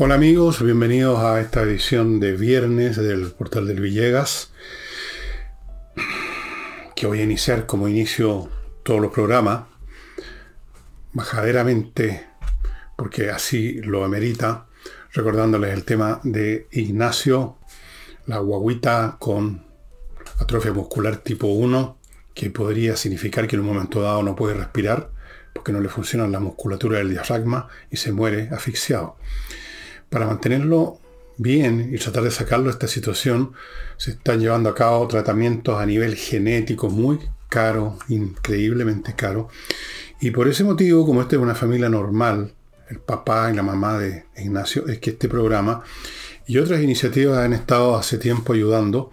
Hola amigos, bienvenidos a esta edición de viernes del portal del Villegas, que voy a iniciar como inicio todos los programas, bajaderamente, porque así lo amerita, recordándoles el tema de Ignacio, la guaguita con atrofia muscular tipo 1, que podría significar que en un momento dado no puede respirar, porque no le funciona la musculatura del diafragma y se muere asfixiado. Para mantenerlo bien y tratar de sacarlo de esta situación, se están llevando a cabo tratamientos a nivel genético muy caro, increíblemente caro. Y por ese motivo, como esta es una familia normal, el papá y la mamá de Ignacio, es que este programa y otras iniciativas han estado hace tiempo ayudando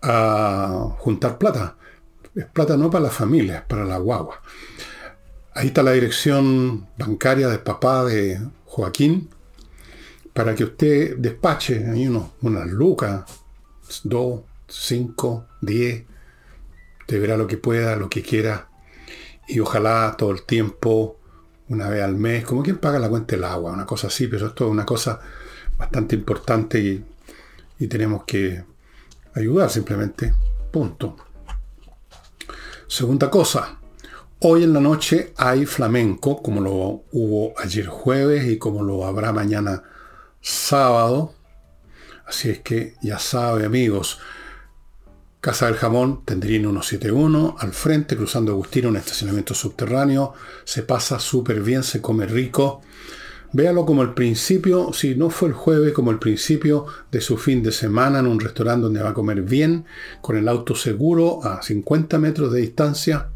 a juntar plata. Es plata no para la familia, es para la guagua. Ahí está la dirección bancaria del papá de Joaquín, para que usted despache ahí unos, unas lucas, dos, cinco, diez, te verá lo que pueda, lo que quiera, y ojalá todo el tiempo, una vez al mes, como quien paga la cuenta del agua, una cosa así, pero esto es una cosa bastante importante y, y tenemos que ayudar simplemente, punto. Segunda cosa, Hoy en la noche hay flamenco, como lo hubo ayer jueves y como lo habrá mañana sábado. Así es que ya sabe, amigos. Casa del Jamón, Tendrín 171, al frente, cruzando Agustín, un estacionamiento subterráneo. Se pasa súper bien, se come rico. Véalo como el principio, si no fue el jueves, como el principio de su fin de semana en un restaurante donde va a comer bien, con el auto seguro a 50 metros de distancia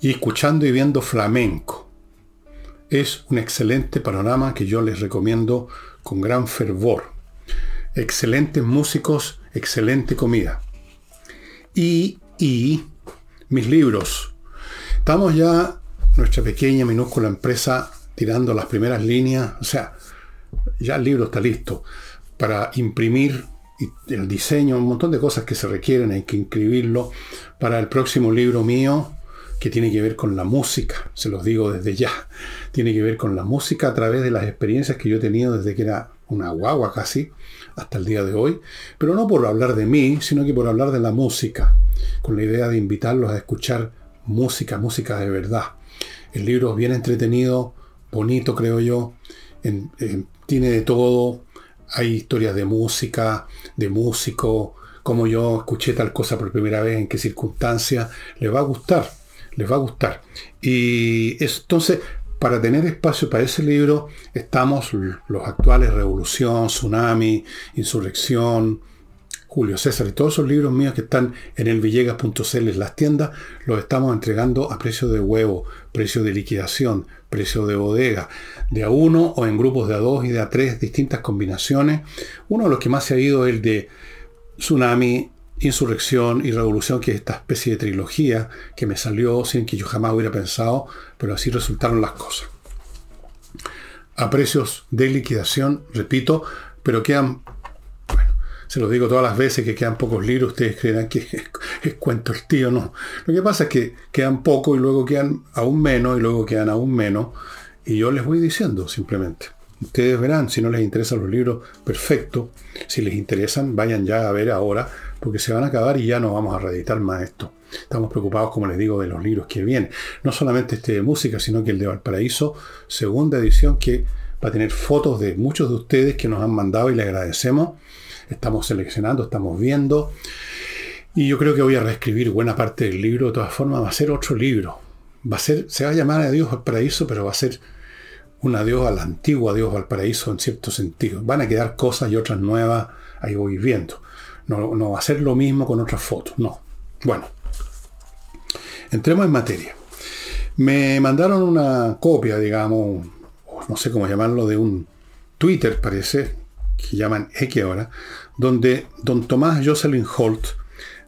y escuchando y viendo flamenco es un excelente panorama que yo les recomiendo con gran fervor. Excelentes músicos, excelente comida. Y, y mis libros. Estamos ya, nuestra pequeña, minúscula empresa, tirando las primeras líneas. O sea, ya el libro está listo para imprimir el diseño, un montón de cosas que se requieren, hay que inscribirlo para el próximo libro mío, que tiene que ver con la música, se los digo desde ya, tiene que ver con la música a través de las experiencias que yo he tenido desde que era una guagua casi hasta el día de hoy, pero no por hablar de mí, sino que por hablar de la música, con la idea de invitarlos a escuchar música, música de verdad. El libro es bien entretenido, bonito creo yo, tiene de todo, hay historias de música, de músico, como yo escuché tal cosa por primera vez, en qué circunstancia, le va a gustar les va a gustar. Y entonces, para tener espacio para ese libro, estamos los actuales Revolución, Tsunami, Insurrección, Julio César y todos esos libros míos que están en el villegas.cl en las tiendas, los estamos entregando a precio de huevo, precio de liquidación, precio de bodega, de a uno o en grupos de a dos y de a tres, distintas combinaciones. Uno de los que más se ha ido es el de Tsunami, Insurrección y Revolución, que es esta especie de trilogía que me salió sin que yo jamás hubiera pensado, pero así resultaron las cosas. A precios de liquidación, repito, pero quedan, bueno, se lo digo todas las veces que quedan pocos libros, ustedes creerán que es, cuento el tío, no. Lo que pasa es que quedan poco y luego quedan aún menos y luego quedan aún menos, y yo les voy diciendo simplemente. Ustedes verán, si no les interesan los libros, perfecto. Si les interesan, vayan ya a ver ahora porque se van a acabar y ya no vamos a reeditar más esto. Estamos preocupados, como les digo, de los libros que vienen. No solamente este de música, sino que el de Valparaíso, segunda edición, que va a tener fotos de muchos de ustedes que nos han mandado y les agradecemos. Estamos seleccionando, estamos viendo. Y yo creo que voy a reescribir buena parte del libro. De todas formas, va a ser otro libro. Va a ser, se va a llamar Adiós Valparaíso, pero va a ser un adiós al antiguo adiós Valparaíso en cierto sentido. Van a quedar cosas y otras nuevas, ahí voy viendo. No, va a ser lo mismo con otras fotos, no. Bueno, entremos en materia. Me mandaron una copia, digamos, no sé cómo llamarlo, de un Twitter, parece, que llaman X ahora, donde don Tomás Jocelyn Holt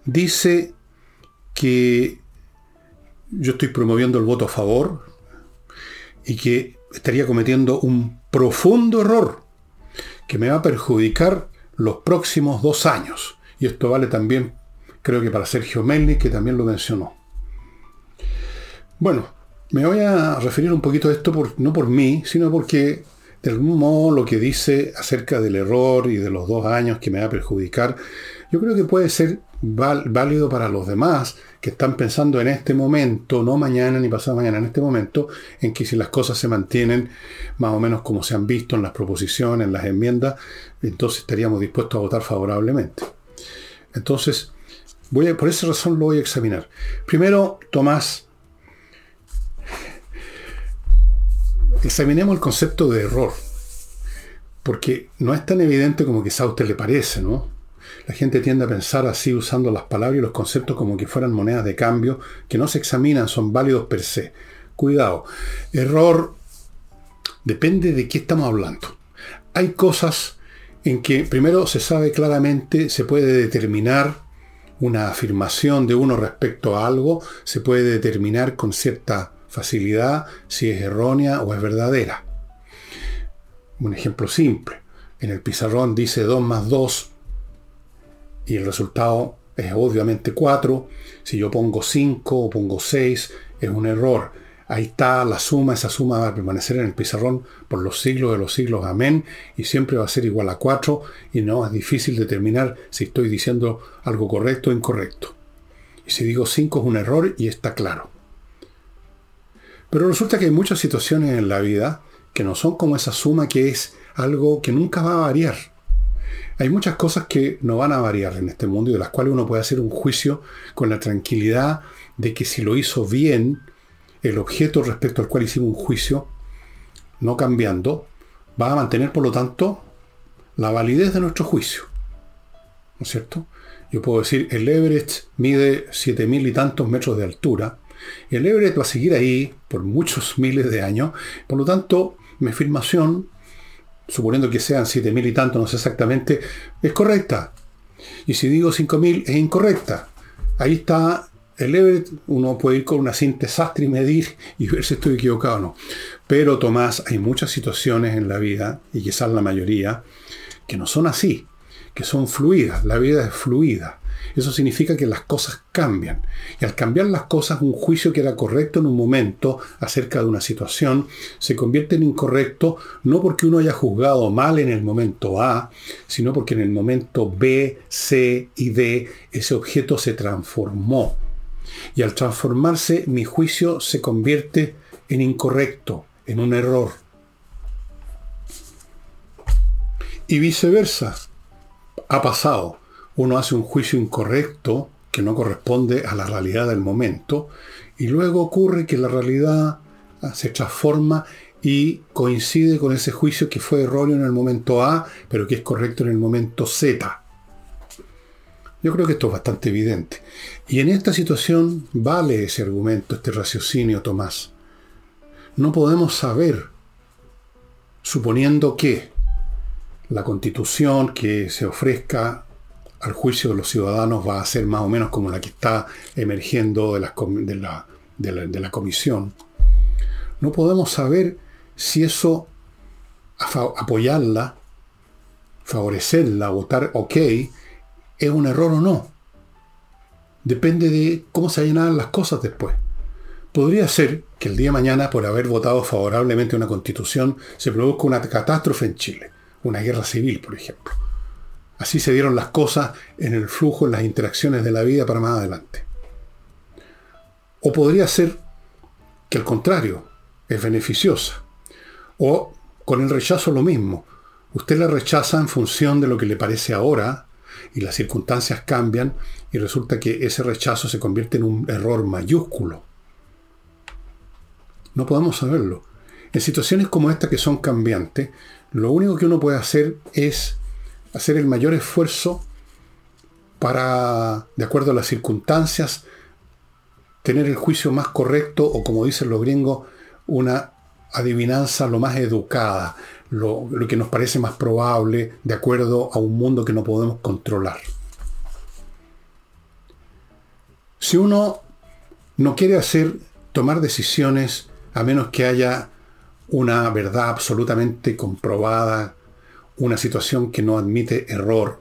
dice que yo estoy promoviendo el voto a favor y que estaría cometiendo un profundo error que me va a perjudicar los próximos dos años. Y esto vale también, creo que para Sergio Melnik, que también lo mencionó. Bueno, me voy a referir un poquito a esto, por, no por mí, sino porque de algún modo lo que dice acerca del error y de los dos años que me va a perjudicar, yo creo que puede ser válido para los demás que están pensando en este momento, no mañana ni pasado mañana, en este momento, en que si las cosas se mantienen más o menos como se han visto en las proposiciones, en las enmiendas, entonces estaríamos dispuestos a votar favorablemente. Entonces, voy por esa razón lo voy a examinar. Primero, Tomás, examinemos el concepto de error, porque no es tan evidente como quizá a usted le parece, ¿no? La gente tiende a pensar así usando las palabras y los conceptos como que fueran monedas de cambio que no se examinan, son válidos per se. Cuidado, error depende de qué estamos hablando. Hay cosas en que primero se sabe claramente, se puede determinar una afirmación de uno respecto a algo, se puede determinar con cierta facilidad si es errónea o es verdadera. Un ejemplo simple. En el pizarrón dice 2 más 2 y el resultado es obviamente 4. Si yo pongo 5 o pongo 6, es un error. Ahí está la suma, esa suma va a permanecer en el pizarrón por los siglos de los siglos, amén, y siempre va a ser igual a 4 y no es difícil determinar si estoy diciendo algo correcto o incorrecto. Y si digo 5 es un error y está claro. Pero resulta que hay muchas situaciones en la vida que no son como esa suma que es algo que nunca va a variar. Hay muchas cosas que no van a variar en este mundo y de las cuales uno puede hacer un juicio con la tranquilidad de que si lo hizo bien, el objeto respecto al cual hicimos un juicio, no cambiando, va a mantener por lo tanto la validez de nuestro juicio. ¿No es cierto? Yo puedo decir, el Everest mide 7.000 y tantos metros de altura. El Everest va a seguir ahí por muchos miles de años. Por lo tanto, mi afirmación suponiendo que sean 7.000 y tanto, no sé exactamente, es correcta. Y si digo 5.000, es incorrecta. Ahí está el Everett, uno puede ir con una cinta sastre y medir y ver si estoy equivocado o no. Pero Tomás, hay muchas situaciones en la vida, y quizás la mayoría, que no son así, que son fluidas. La vida es fluida. Eso significa que las cosas cambian. Y al cambiar las cosas, un juicio que era correcto en un momento acerca de una situación se convierte en incorrecto no porque uno haya juzgado mal en el momento A, sino porque en el momento B, C y D ese objeto se transformó. Y al transformarse, mi juicio se convierte en incorrecto, en un error. Y viceversa. Ha pasado uno hace un juicio incorrecto que no corresponde a la realidad del momento, y luego ocurre que la realidad ah, se transforma y coincide con ese juicio que fue erróneo en el momento A, pero que es correcto en el momento Z. Yo creo que esto es bastante evidente. Y en esta situación vale ese argumento, este raciocinio, Tomás. No podemos saber, suponiendo que la constitución que se ofrezca al juicio de los ciudadanos va a ser más o menos como la que está emergiendo de la, comisión. No podemos saber si eso, apoyarla, favorecerla, votar ok, es un error o no. Depende de cómo se llenan las cosas después. Podría ser que el día de mañana, por haber votado favorablemente una constitución, se produzca una catástrofe en Chile, una guerra civil, por ejemplo. Así se dieron las cosas en el flujo, en las interacciones de la vida para más adelante. O podría ser que al contrario, es beneficiosa. O con el rechazo lo mismo. Usted la rechaza en función de lo que le parece ahora y las circunstancias cambian y resulta que ese rechazo se convierte en un error mayúsculo. No podemos saberlo. En situaciones como esta que son cambiantes, lo único que uno puede hacer es hacer el mayor esfuerzo para, de acuerdo a las circunstancias, tener el juicio más correcto o, como dicen los gringos, una adivinanza lo más educada, lo, lo, que nos parece más probable de acuerdo a un mundo que no podemos controlar. Si uno no quiere hacer, tomar decisiones a menos que haya una verdad absolutamente comprobada, una situación que no admite error.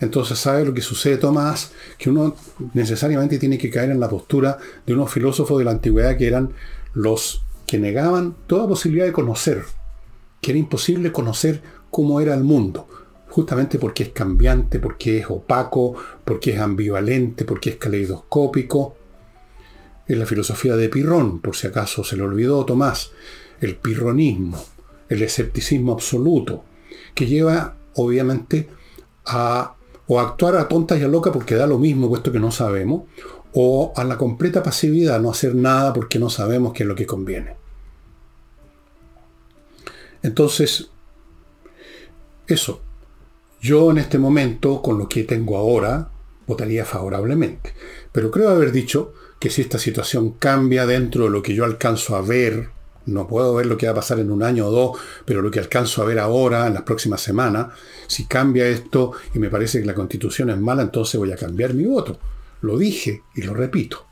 Entonces, ¿sabe lo que sucede, Tomás? Que uno necesariamente tiene que caer en la postura de unos filósofos de la antigüedad que eran los que negaban toda posibilidad de conocer. que era imposible conocer cómo era el mundo, justamente porque es cambiante, porque es opaco, porque es ambivalente, porque es caleidoscópico. Es la filosofía de Pirrón, por si acaso se le olvidó Tomás, el pirronismo, el escepticismo absoluto, que lleva obviamente a o actuar a tontas y a locas porque da lo mismo puesto que no sabemos, o a la completa pasividad, no hacer nada porque no sabemos qué es lo que conviene. Entonces, eso. Yo en este momento, con lo que tengo ahora, votaría favorablemente. Pero creo haber dicho que si esta situación cambia dentro de lo que yo alcanzo a ver, no puedo ver lo que va a pasar en un año o dos, pero lo que alcanzo a ver ahora, en las próximas semanas, si cambia esto y me parece que la constitución es mala, entonces voy a cambiar mi voto. Lo dije y lo repito.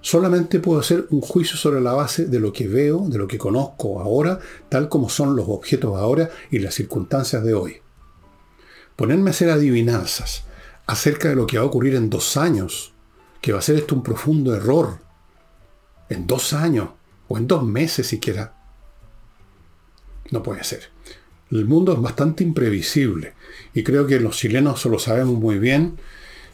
Solamente puedo hacer un juicio sobre la base de lo que veo, de lo que conozco ahora, tal como son los objetos ahora y las circunstancias de hoy. Ponerme a hacer adivinanzas acerca de lo que va a ocurrir en dos años, que va a ser esto un profundo error, en dos años o en dos meses siquiera, no puede ser. El mundo es bastante imprevisible y creo que los chilenos solo sabemos muy bien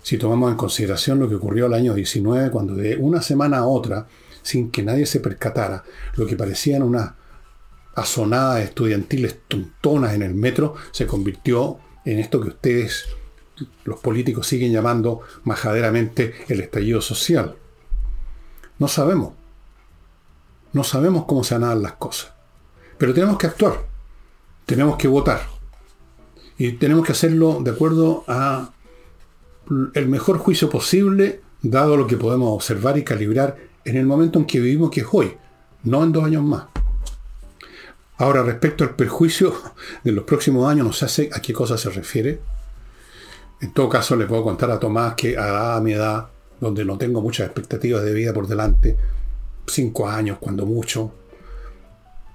si tomamos en consideración lo que ocurrió el año 19, cuando de una semana a otra, sin que nadie se percatara, lo que parecían unas asonadas estudiantiles tontonas en el metro, se convirtió en esto que ustedes, los políticos, siguen llamando majaderamente el estallido social. No sabemos. No sabemos cómo se van a dar las cosas. Pero tenemos que actuar. Tenemos que votar. Y tenemos que hacerlo de acuerdo a el mejor juicio posible, dado lo que podemos observar y calibrar en el momento en que vivimos, que es hoy, no en dos años más. Ahora, respecto al perjuicio de los próximos años, no sé a qué cosa se refiere. En todo caso, le puedo contar a Tomás que a mi edad, donde no tengo muchas expectativas de vida por delante, cinco años, cuando mucho,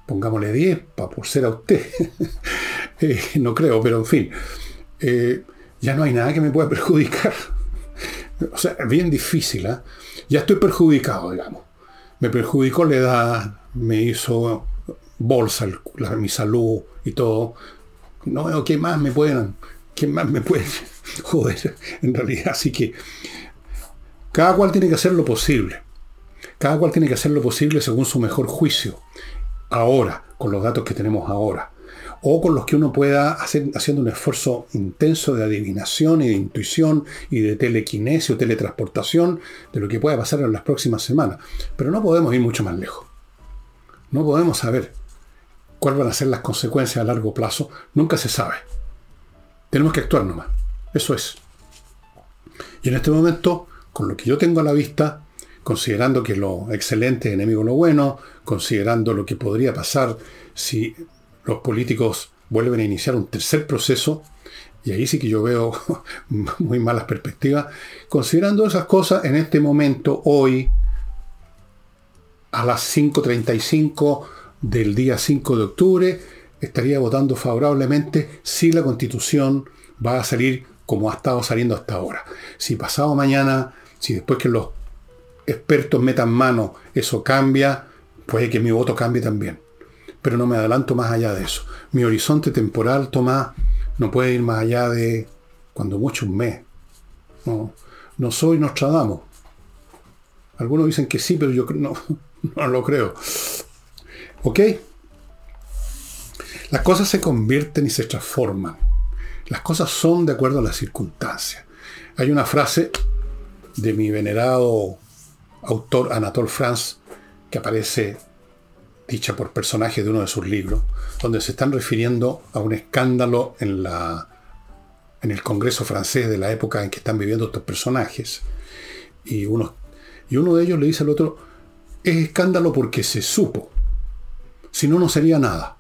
pongámosle diez, para por ser a usted. Eh, no creo, pero en fin. Eh, ya no hay nada que me pueda perjudicar. O sea, es bien difícil. ¿eh? Ya estoy perjudicado, digamos. Me perjudicó la edad, me hizo bolsa mi salud y todo. No veo qué más me pueden, qué más me pueden joder, en realidad. Así que cada cual tiene que hacer lo posible. Cada cual tiene que hacer lo posible según su mejor juicio. Ahora, con los datos que tenemos ahora o con los que uno pueda hacer haciendo un esfuerzo intenso de adivinación y de intuición y de telequinesia o teletransportación de lo que pueda pasar en las próximas semanas. Pero no podemos ir mucho más lejos. No podemos saber cuáles van a ser las consecuencias a largo plazo. Nunca se sabe. Tenemos que actuar nomás. Eso es. Y en este momento, con lo que yo tengo a la vista, considerando que lo excelente es enemigo lo bueno, considerando lo que podría pasar si los políticos vuelven a iniciar un tercer proceso, y ahí sí que yo veo muy malas perspectivas, considerando esas cosas en este momento, hoy, a las 5.35 del día 5 de octubre, estaría votando favorablemente si la constitución va a salir como ha estado saliendo hasta ahora. Si pasado mañana, si después que los expertos metan mano eso cambia, puede que mi voto cambie también pero no me adelanto más allá de eso. Mi horizonte temporal, Tomás, no puede ir más allá de, cuando mucho, un mes. No, no soy Nostradamus. Algunos dicen que sí, pero yo no, no lo creo. ¿Ok? Las cosas se convierten y se transforman. Las cosas son de acuerdo a las circunstancias. Hay una frase de mi venerado autor Anatole France que aparece dicha por personajes de uno de sus libros, donde se están refiriendo a un escándalo en el Congreso francés de la época en que están viviendo estos personajes. Y uno, y uno de ellos le dice al otro, es escándalo porque se supo, si no, no sería nada.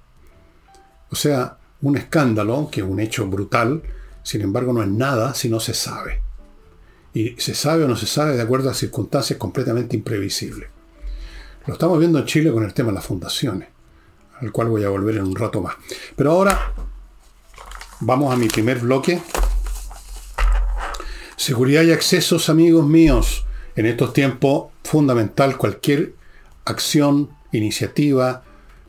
O sea, un escándalo, que es un hecho brutal, sin embargo no es nada si no se sabe. Y se sabe o no se sabe de acuerdo a circunstancias completamente imprevisibles. Lo estamos viendo en Chile con el tema de las fundaciones, al cual voy a volver en un rato más. Pero ahora vamos a mi primer bloque. Seguridad y accesos, amigos míos. En estos tiempos, fundamental cualquier acción, iniciativa,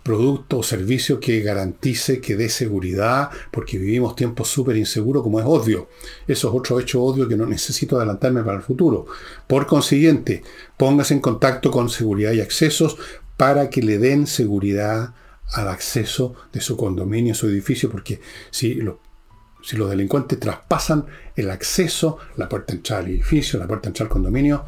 producto o servicio que garantice, que dé seguridad, porque vivimos tiempos súper inseguros como es odio. Eso es otro hecho odio que no necesito adelantarme para el futuro. Por consiguiente, póngase en contacto con seguridad y accesos para que le den seguridad al acceso de su condominio, su edificio, porque si, los delincuentes traspasan el acceso, la puerta entrada al edificio, la puerta de entrada al condominio,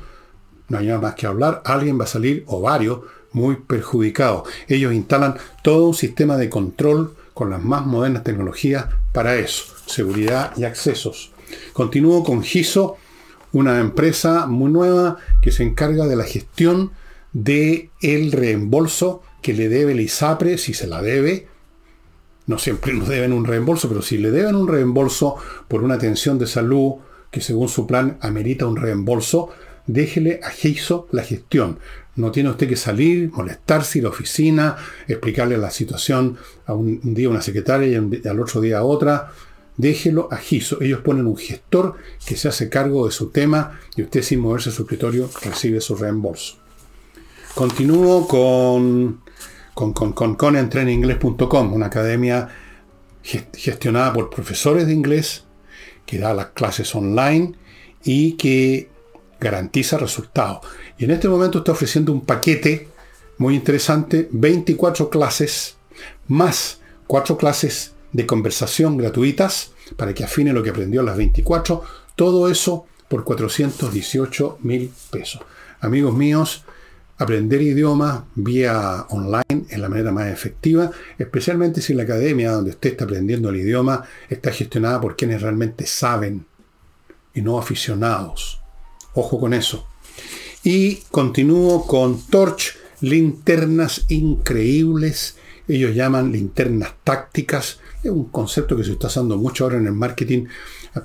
no hay nada más que hablar, alguien va a salir, o varios, muy perjudicados. Ellos instalan todo un sistema de control con las más modernas tecnologías para eso, seguridad y accesos. Continúo con GISO, una empresa muy nueva que se encarga de la gestión de reembolso que le debe el ISAPRE, si se la debe. No siempre nos deben un reembolso, pero si le deben un reembolso por una atención de salud que según su plan amerita un reembolso, déjele a Geiso la gestión. No tiene usted que salir, molestarse, ir a la oficina, explicarle la situación a un, día una secretaria y al otro día a otra. Déjelo a Giso. Ellos ponen un gestor que se hace cargo de su tema y usted sin moverse a su escritorio recibe su reembolso. Continúo con, con, con, con una academia gestionada por profesores de inglés que da las clases online y que garantiza resultados. Y en este momento está ofreciendo un paquete muy interesante, 24 clases, más 4 clases de conversación gratuitas para que afine lo que aprendió en las 24. Todo eso por 418 mil pesos. Amigos míos, aprender idiomas vía online es la manera más efectiva, especialmente si la academia donde usted está aprendiendo el idioma está gestionada por quienes realmente saben y no aficionados. Ojo con eso. Y continúo con Torch, linternas increíbles. Ellos llaman linternas tácticas. Es un concepto que se está usando mucho ahora en el marketing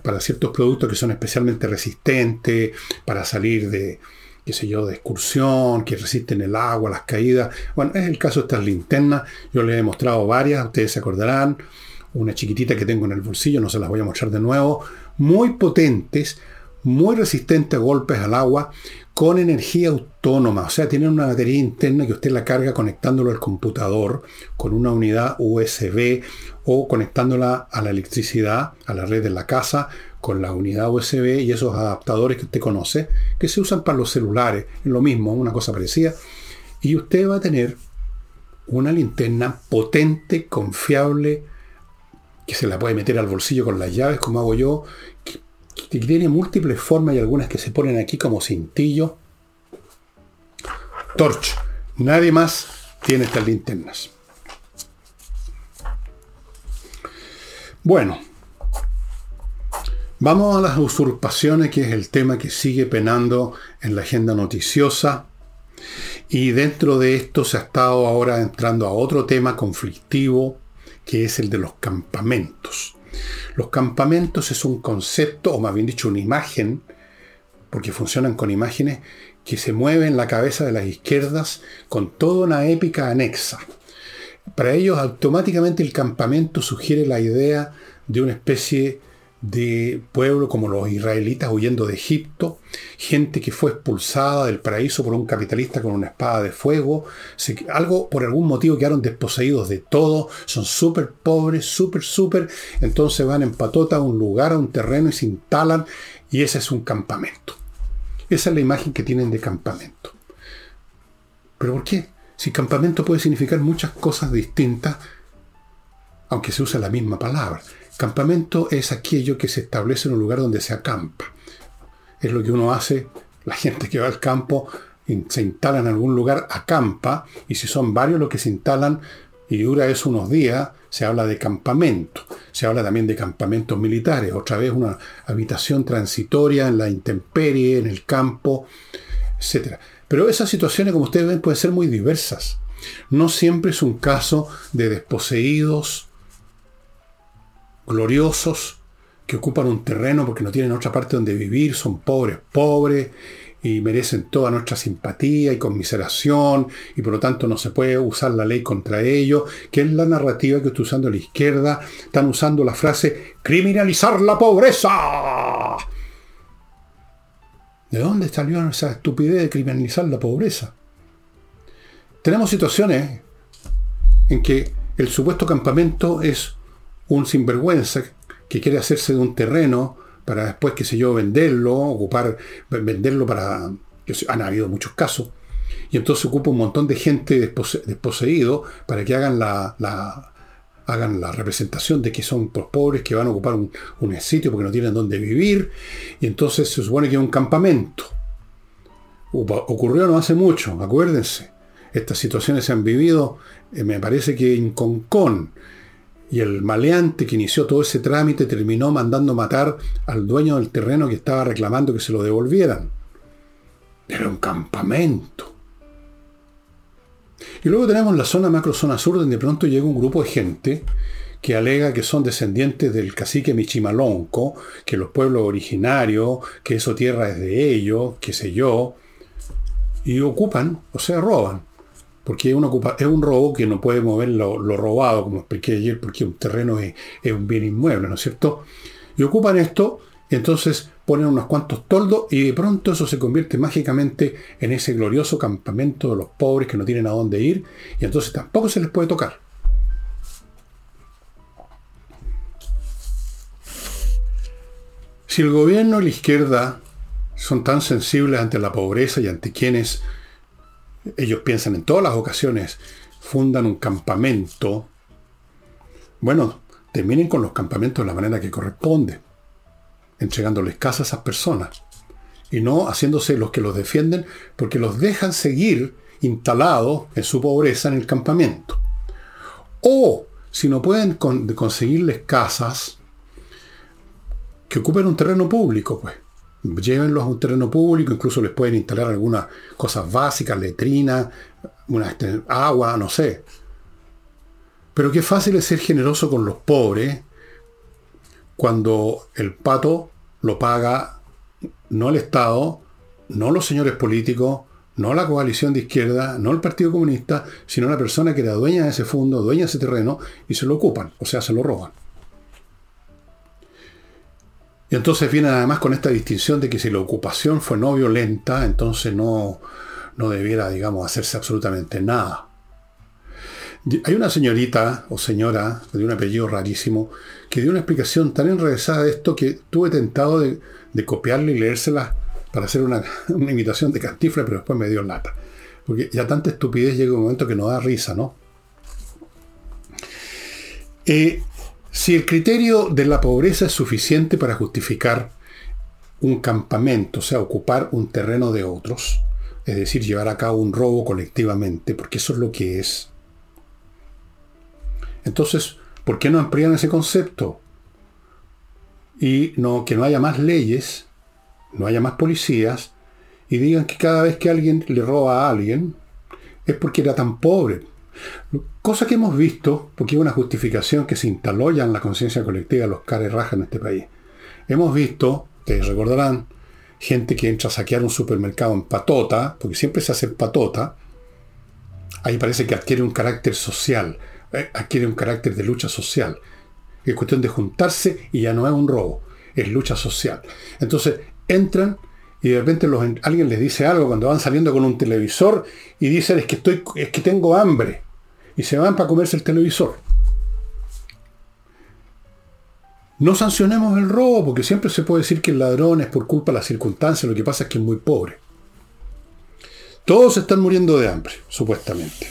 para ciertos productos que son especialmente resistentes, para salir de, qué sé yo, de excursión, que resisten el agua, las caídas. Bueno, es el caso de estas linternas. Yo les he mostrado varias, ustedes se acordarán. Una chiquitita que tengo en el bolsillo, no se las voy a mostrar de nuevo. Muy potentes, muy resistente a golpes al agua, con energía autónoma, o sea, tienen una batería interna que usted la carga conectándolo al computador con una unidad USB o conectándola a la electricidad, a la red de la casa, con la unidad USB y esos adaptadores que usted conoce, que se usan para los celulares, es lo mismo, una cosa parecida, y usted va a tener una linterna potente, confiable, que se la puede meter al bolsillo con las llaves, como hago yo, que tiene múltiples formas y algunas que se ponen aquí como cintillo. Torch. Nadie más tiene estas linternas. Bueno, vamos a las usurpaciones, que es el tema que sigue penando en la agenda noticiosa. Y dentro de esto se ha estado ahora entrando a otro tema conflictivo, que es el de los campamentos. Los campamentos es un concepto, o más bien dicho, una imagen, porque funcionan con imágenes, que se mueve en la cabeza de las izquierdas con toda una épica anexa. Para ellos automáticamente el campamento sugiere la idea de una especie de pueblo como los israelitas huyendo de Egipto, gente que fue expulsada del paraíso por un capitalista con una espada de fuego, algo por algún motivo quedaron desposeídos de todo, son súper pobres, súper, súper, entonces van en patota a un lugar, a un terreno y se instalan y ese es un campamento. Esa es la imagen que tienen de campamento. ¿Pero por qué? Si campamento puede significar muchas cosas distintas, aunque se usa la misma palabra. Campamento es aquello que se establece en un lugar donde se acampa. Es lo que uno hace, la gente que va al campo se instala en algún lugar, acampa, y si son varios los que se instalan y dura eso unos días, se habla de campamento. Se habla también de campamentos militares, otra vez una habitación transitoria en la intemperie, en el campo, etc. Pero esas situaciones, como ustedes ven, pueden ser muy diversas. No siempre es un caso de desposeídos, gloriosos que ocupan un terreno porque no tienen otra parte donde vivir, son pobres, pobres y merecen toda nuestra simpatía y conmiseración y por lo tanto no se puede usar la ley contra ellos, que es la narrativa que está usando la izquierda, están usando la frase criminalizar la pobreza. ¿De dónde salió esa estupidez de criminalizar la pobreza? Tenemos situaciones en que el supuesto campamento es un sinvergüenza que quiere hacerse de un terreno para después, qué sé yo, venderlo, ocupar, venderlo para... Han habido muchos casos. Y entonces ocupa un montón de gente desposeído para que hagan la, hagan la representación de que son los pobres que van a ocupar un, un sitio porque no tienen dónde vivir. Y entonces se supone que es un campamento. Ocurrió no hace mucho, acuérdense. Estas situaciones se han vivido, eh, me parece que en Concón. Y el maleante que inició todo ese trámite terminó mandando matar al dueño del terreno que estaba reclamando que se lo devolvieran. Era un campamento. Y luego tenemos la zona macrozona sur, donde pronto llega un grupo de gente que alega que son descendientes del cacique Michimalonco, que los pueblos originarios, que eso tierra es de ellos, qué sé yo, y ocupan, o sea, roban. Porque es un, es robo que no puede mover lo, robado, como expliqué ayer, porque un terreno es, un bien inmueble, ¿no es cierto? Y ocupan esto, entonces ponen unos cuantos toldos, y de pronto eso se convierte mágicamente en ese glorioso campamento de los pobres que no tienen a dónde ir, y entonces tampoco se les puede tocar. Si el gobierno y la izquierda son tan sensibles ante la pobreza y ante quienes ellos piensan en todas las ocasiones, fundan un campamento, bueno, terminen con los campamentos de la manera que corresponde, entregándoles casas a esas personas y no haciéndose los que los defienden porque los dejan seguir instalados en su pobreza en el campamento. O si no pueden conseguirles casas, que ocupen un terreno público, pues llévenlos a un terreno público, incluso les pueden instalar algunas cosas básicas, letrina, una, este, agua, no sé. Pero qué fácil es ser generoso con los pobres cuando el pato lo paga no el Estado, no los señores políticos, no la coalición de izquierda, no el Partido Comunista, sino la persona que era dueña de ese fondo, dueña de ese terreno, y se lo ocupan, o sea, se lo roban. Y entonces viene además con esta distinción de que si la ocupación fue no violenta, entonces no, no debiera, digamos, hacerse absolutamente nada. Hay una señorita o señora de un apellido rarísimo que dio una explicación tan enrevesada de esto que tuve tentado de, copiarla y leérsela para hacer una, imitación de Cantifla, pero después me dio lata. Porque ya tanta estupidez llega un momento que no da risa, ¿no? Eh, si el criterio de la pobreza es suficiente para justificar un campamento, o sea, ocupar un terreno de otros, es decir, llevar a cabo un robo colectivamente, porque eso es lo que es. Entonces, ¿por qué no amplían ese concepto? Y no, que no haya más leyes, no haya más policías, y digan que cada vez que alguien le roba a alguien, es porque era tan pobre, Cosa que hemos visto, porque es una justificación que se instaló ya en la conciencia colectiva de los caras rajas en este país. Hemos visto, que recordarán, gente que entra a saquear un supermercado en patota, porque siempre se hace patota, ahí parece que adquiere un carácter social, eh, adquiere un carácter de lucha social. Es cuestión de juntarse y ya no es un robo, es lucha social. Entonces entran y de repente alguien les dice algo cuando van saliendo con un televisor y dicen es que, estoy, es que tengo hambre y se van para comerse el televisor. No sancionemos el robo, porque siempre se puede decir que el ladrón es por culpa de las circunstancias, lo que pasa es que es muy pobre. Todos están muriendo de hambre, supuestamente.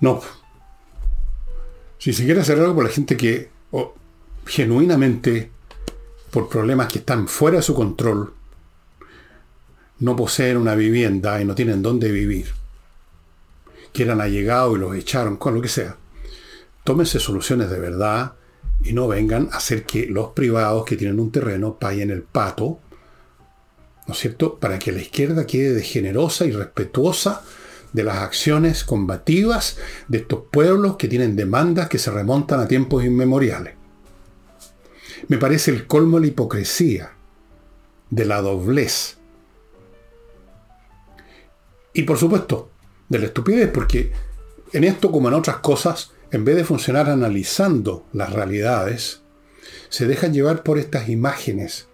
No. Si se quiere hacer algo por la gente que genuinamente, por problemas que están fuera de su control, no poseen una vivienda y no tienen dónde vivir, que eran allegados y los echaron, con lo que sea, tómense soluciones de verdad y no vengan a hacer que los privados que tienen un terreno paguen el pato, ¿no es cierto?, para que la izquierda quede generosa y respetuosa de las acciones combativas de estos pueblos que tienen demandas que se remontan a tiempos inmemoriales. Me parece el colmo de la hipocresía, de la doblez, y por supuesto, de la estupidez, porque en esto como en otras cosas, en vez de funcionar analizando las realidades, se dejan llevar por estas imágenes,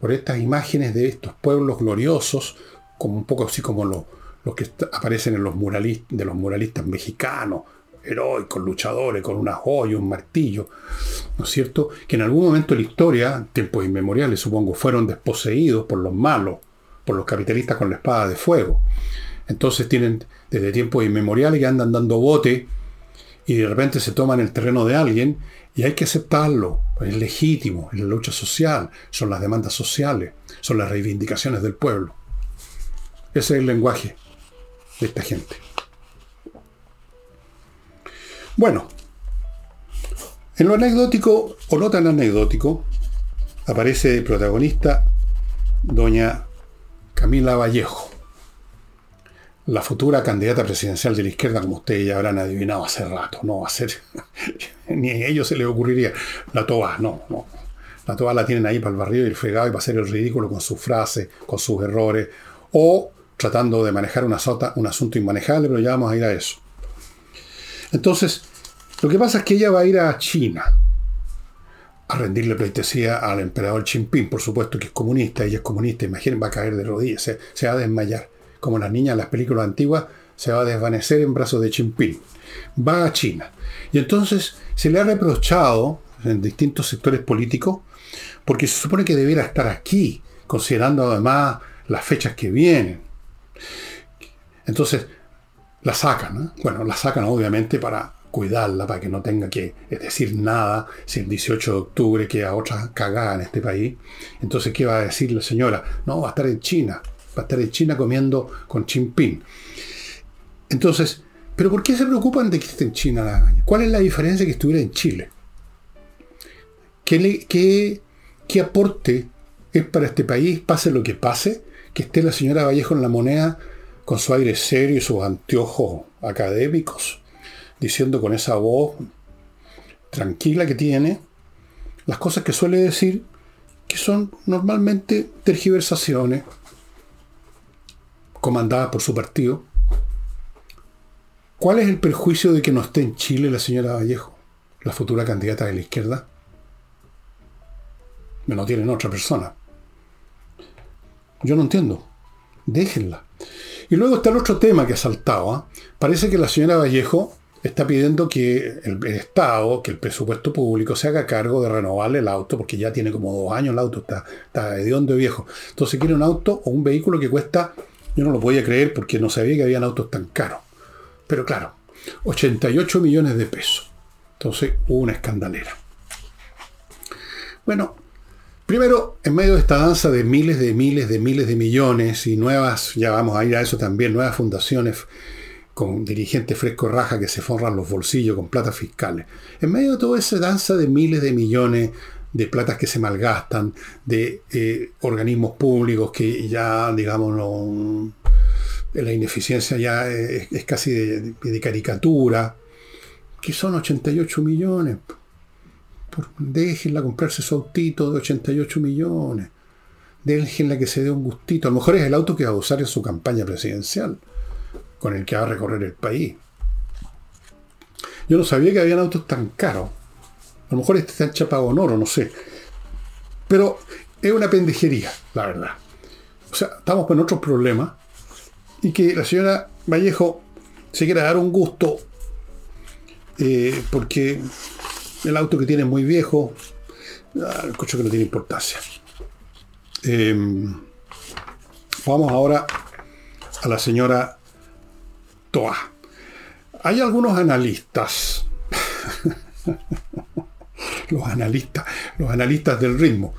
por estas imágenes de estos pueblos gloriosos, como un poco así como lo, los que aparecen en los muralistas, de los muralistas mexicanos, heroicos, luchadores, con una joya, un martillo, ¿no es cierto? Que en algún momento de la historia, tiempos inmemoriales supongo, fueron desposeídos por los malos, por los capitalistas con la espada de fuego. Entonces tienen desde tiempos inmemoriales que andan dando bote y de repente se toman el terreno de alguien y hay que aceptarlo, es legítimo, es la lucha social, son las demandas sociales, son las reivindicaciones del pueblo. Ese es el lenguaje de esta gente. Bueno, en lo anecdótico o no tan anecdótico, aparece protagonista doña Camila Vallejo, la futura candidata presidencial de la izquierda, como ustedes ya habrán adivinado hace rato. No va a ser, ni a ellos se les ocurriría. La toba, no, no. La toba la tienen ahí para el barrio y el fregado y para hacer el ridículo con sus frases, con sus errores, o tratando de manejar una sota, un asunto inmanejable, pero ya vamos a ir a eso. Entonces, lo que pasa es que ella va a ir a China a rendirle pleitesía al emperador Jinping, por supuesto que es comunista, ella es comunista, imaginen, va a caer de rodillas, se, va a desmayar, como las niñas en las películas antiguas, se va a desvanecer en brazos de Jinping. Va a China. Y entonces se le ha reprochado en distintos sectores políticos, porque se supone que debiera estar aquí, considerando además las fechas que vienen. Entonces, la sacan, Bueno, la sacan obviamente para cuidarla, para que no tenga que decir nada si el 18 de octubre queda otra cagada en este país. Entonces, ¿qué va a decir la señora? No, va a estar en China, va estar en China comiendo con Jinping. Entonces, ¿pero por qué se preocupan de que esté en China? ¿Cuál es la diferencia que estuviera en Chile? ¿Qué, qué, qué aporte es para este país, pase lo que pase, que esté la señora Vallejo en la moneda con su aire serio y sus anteojos académicos, diciendo con esa voz tranquila que tiene, las cosas que suele decir, que son normalmente tergiversaciones, comandadas por su partido. ¿Cuál es el perjuicio de que no esté en Chile la señora Vallejo, la futura candidata de la izquierda? No tienen otra persona. Yo no entiendo. Déjenla. Y luego está el otro tema que ha saltado. ¿ah? Parece que la señora Vallejo está pidiendo que el, Estado, que el presupuesto público se haga cargo de renovarle el auto, porque ya tiene como dos años el auto, está, está de viejo. Entonces quiere un auto o un vehículo que cuesta, yo no lo podía creer porque no sabía que habían autos tan caros. Pero claro, 88 millones de pesos. Entonces una escandalera. Bueno, Primero, en medio de esta danza de miles de miles de miles de millones y nuevas, ya vamos a ir a eso también, nuevas fundaciones con dirigentes fresco raja que se forran los bolsillos con plata fiscales. En medio de toda esa danza de miles de millones de platas que se malgastan, de eh, organismos públicos que ya, digamos, la ineficiencia ya es, casi de, caricatura, que son 88 millones déjenla comprarse su autito de 88 millones. Déjenla que se dé un gustito. A lo mejor es el auto que va a usar en su campaña presidencial, con el que va a recorrer el país. Yo no sabía que habían autos tan caros. A lo mejor este está en chapado oro, no sé. Pero es una pendejería, la verdad. O sea, estamos con otros problemas. Y que la señora Vallejo se quiera dar un gusto eh, porque el auto que tiene es muy viejo. Ah, el coche que no tiene importancia. Em, vamos ahora a la señora Toa. Hay algunos analistas, los analistas, los analistas del ritmo,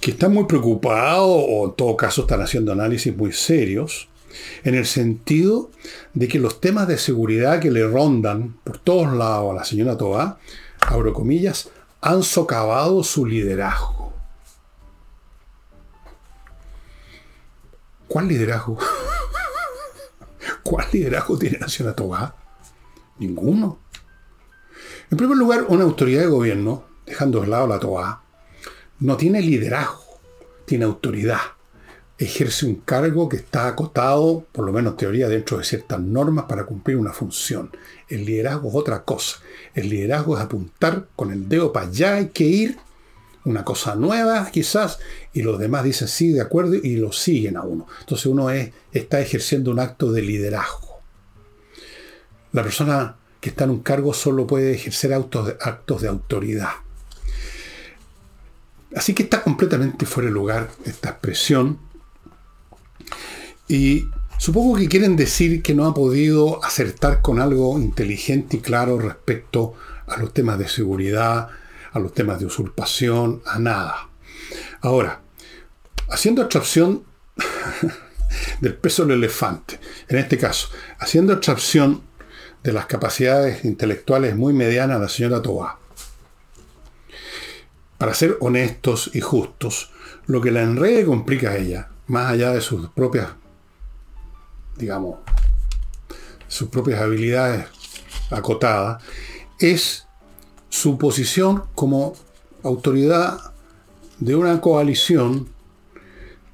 que están muy preocupados o en todo caso están haciendo análisis muy serios en el sentido de que los temas de seguridad que le rondan por todos lados a la señora Toa abro comillas, han socavado su liderazgo. ¿Cuál liderazgo? ¿Cuál liderazgo tiene Nación Tobá? Ninguno. En primer lugar, una autoridad de gobierno, dejando de lado la Tobá, no tiene liderazgo, tiene autoridad ejerce un cargo que está acotado, por lo menos teoría, dentro de ciertas normas para cumplir una función. El liderazgo es otra cosa. El liderazgo es apuntar con el dedo para allá hay que ir, una cosa nueva quizás, y los demás dicen sí, de acuerdo, y lo siguen a uno. Entonces uno es, está ejerciendo un acto de liderazgo. La persona que está en un cargo solo puede ejercer actos de, autoridad. Así que está completamente fuera de lugar esta expresión. Y supongo que quieren decir que no ha podido acertar con algo inteligente y claro respecto a los temas de seguridad, a los temas de usurpación, a nada. Ahora, haciendo abstracción del peso del elefante, en este caso, haciendo abstracción de las capacidades intelectuales muy medianas de la señora Tobá, para ser honestos y justos, lo que la enreda y complica a ella, más allá de sus propias, digamos, sus propias habilidades acotadas, es su posición como autoridad de una coalición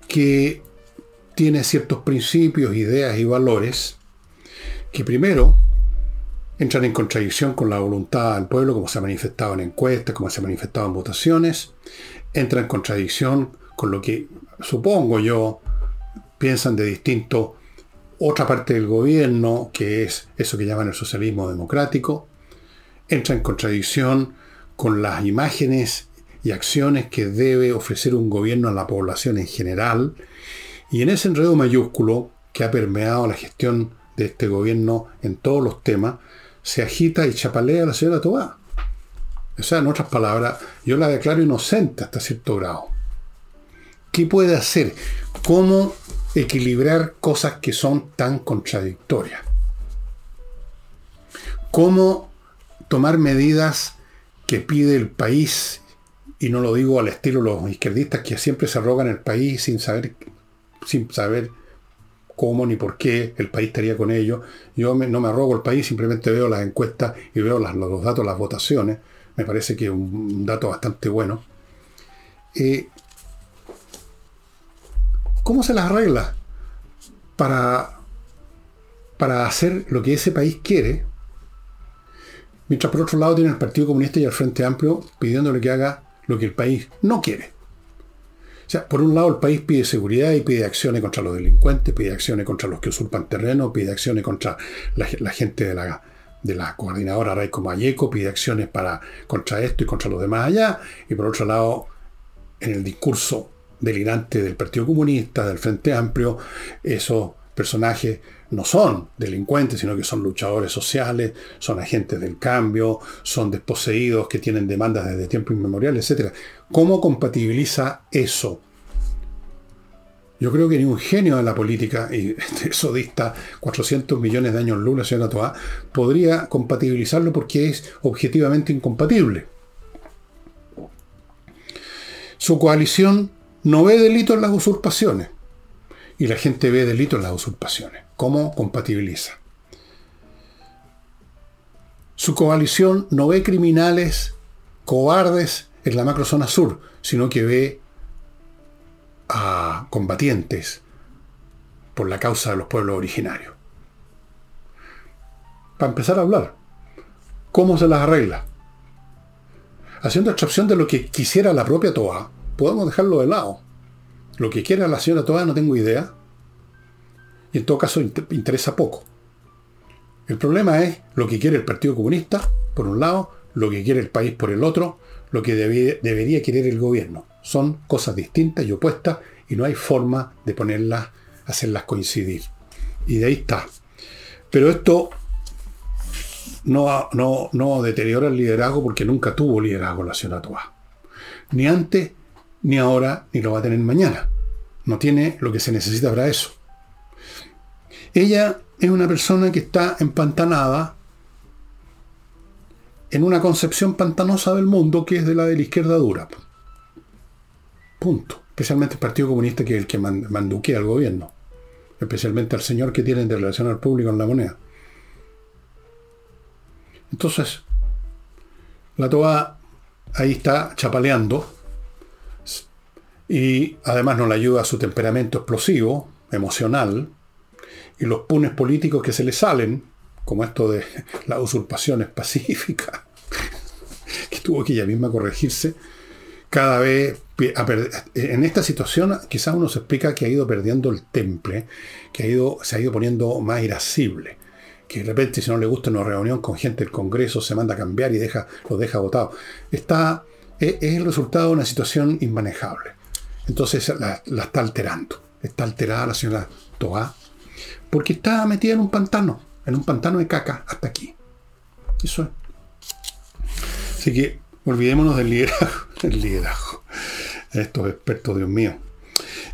que tiene ciertos principios, ideas y valores que primero entran en contradicción con la voluntad del pueblo, como se ha manifestado en encuestas, como se ha manifestado en votaciones, entra en contradicción con lo que supongo yo piensan de distinto otra parte del gobierno, que es eso que llaman el socialismo democrático, entra en contradicción con las imágenes y acciones que debe ofrecer un gobierno a la población en general, y en ese enredo mayúsculo que ha permeado la gestión de este gobierno en todos los temas, se agita y chapalea a la señora Tobá. O sea, en otras palabras, yo la declaro inocente hasta cierto grado. ¿Qué puede hacer? ¿Cómo equilibrar cosas que son tan contradictorias? ¿Cómo tomar medidas que pide el país, y no lo digo al estilo de los izquierdistas que siempre se arrogan el país sin saber, sin saber cómo ni por qué el país estaría con ellos. Yo no me arrogo el país, simplemente veo las encuestas y veo los datos, las votaciones. Me parece que es un dato bastante bueno. Eh, ¿Cómo se las arregla para, para hacer lo que ese país quiere? Mientras por otro lado tiene el Partido Comunista y el Frente Amplio pidiéndole que haga lo que el país no quiere. O sea, por un lado el país pide seguridad y pide acciones contra los delincuentes, pide acciones contra los que usurpan terreno, pide acciones contra la, gente de la, de la coordinadora Raico Mayeco, pide acciones para, contra esto y contra los demás allá, y por otro lado, en el discurso delirante del Partido Comunista, del Frente Amplio, esos personajes no son delincuentes, sino que son luchadores sociales, son agentes del cambio, son desposeídos que tienen demandas desde tiempo inmemorial, etc. ¿Cómo compatibiliza eso? Yo creo que ni un genio de la política, y eso dista 400 millones de años luz, la señora Toa, podría compatibilizarlo porque es objetivamente incompatible. Su coalición no ve delito en las usurpaciones y la gente ve delito en las usurpaciones. ¿Cómo compatibiliza? Su coalición no ve criminales cobardes en la macrozona sur, sino que ve a combatientes por la causa de los pueblos originarios. Para empezar a hablar, ¿cómo se las arregla? Haciendo excepción de lo que quisiera la propia Toa, podemos dejarlo de lado. Lo que quiera la señora Toa no tengo idea, y en todo caso interesa poco. El problema es lo que quiere el Partido Comunista, por un lado, lo que quiere el país por el otro, lo que debería querer el gobierno. Son cosas distintas y opuestas y no hay forma de ponerlas, hacerlas coincidir. Y de ahí está. Pero esto no, no, no deteriora el liderazgo porque nunca tuvo liderazgo la ciudad Toa. Ni antes, ni ahora, ni lo va a tener mañana. No tiene lo que se necesita para eso. Ella es una persona que está empantanada en una concepción pantanosa del mundo que es de la de la izquierda dura. Punto. Especialmente el Partido Comunista que es el que manduquea al gobierno. Especialmente al señor que tiene de relación al público en la moneda. Entonces, la toa ahí está chapaleando y además no le ayuda a su temperamento explosivo, emocional, y los punes políticos que se le salen, como esto de las usurpaciones pacíficas, que tuvo que ella misma corregirse, cada vez, en esta situación quizás uno se explica que ha ido perdiendo el temple, que ha ido, se ha ido poniendo más irascible, que de repente si no le gusta una reunión con gente del Congreso se manda a cambiar y deja, lo deja votado. Está, es, el resultado de una situación inmanejable. Entonces la, está alterando. Está alterada la señora Toa porque está metida en un pantano, en un pantano de caca hasta aquí. Eso es. Así que olvidémonos del liderazgo. El liderazgo. Estos expertos, Dios mío.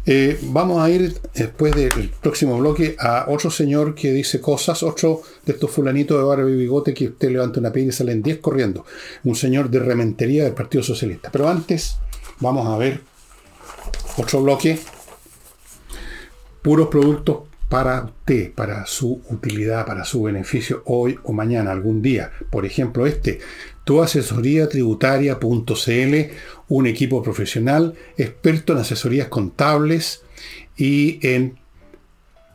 Eh, vamos a ir después del próximo bloque a otro señor que dice cosas, otro de estos fulanitos de barba y bigote que usted levanta una piedra y salen 10 corriendo. Un señor de rementería del Partido Socialista. Pero antes, vamos a ver otro bloque. Puros productos para usted, para su utilidad, para su beneficio hoy o mañana, algún día. Por ejemplo, este, tu asesoría tributaria.cl, un equipo profesional experto en asesorías contables y en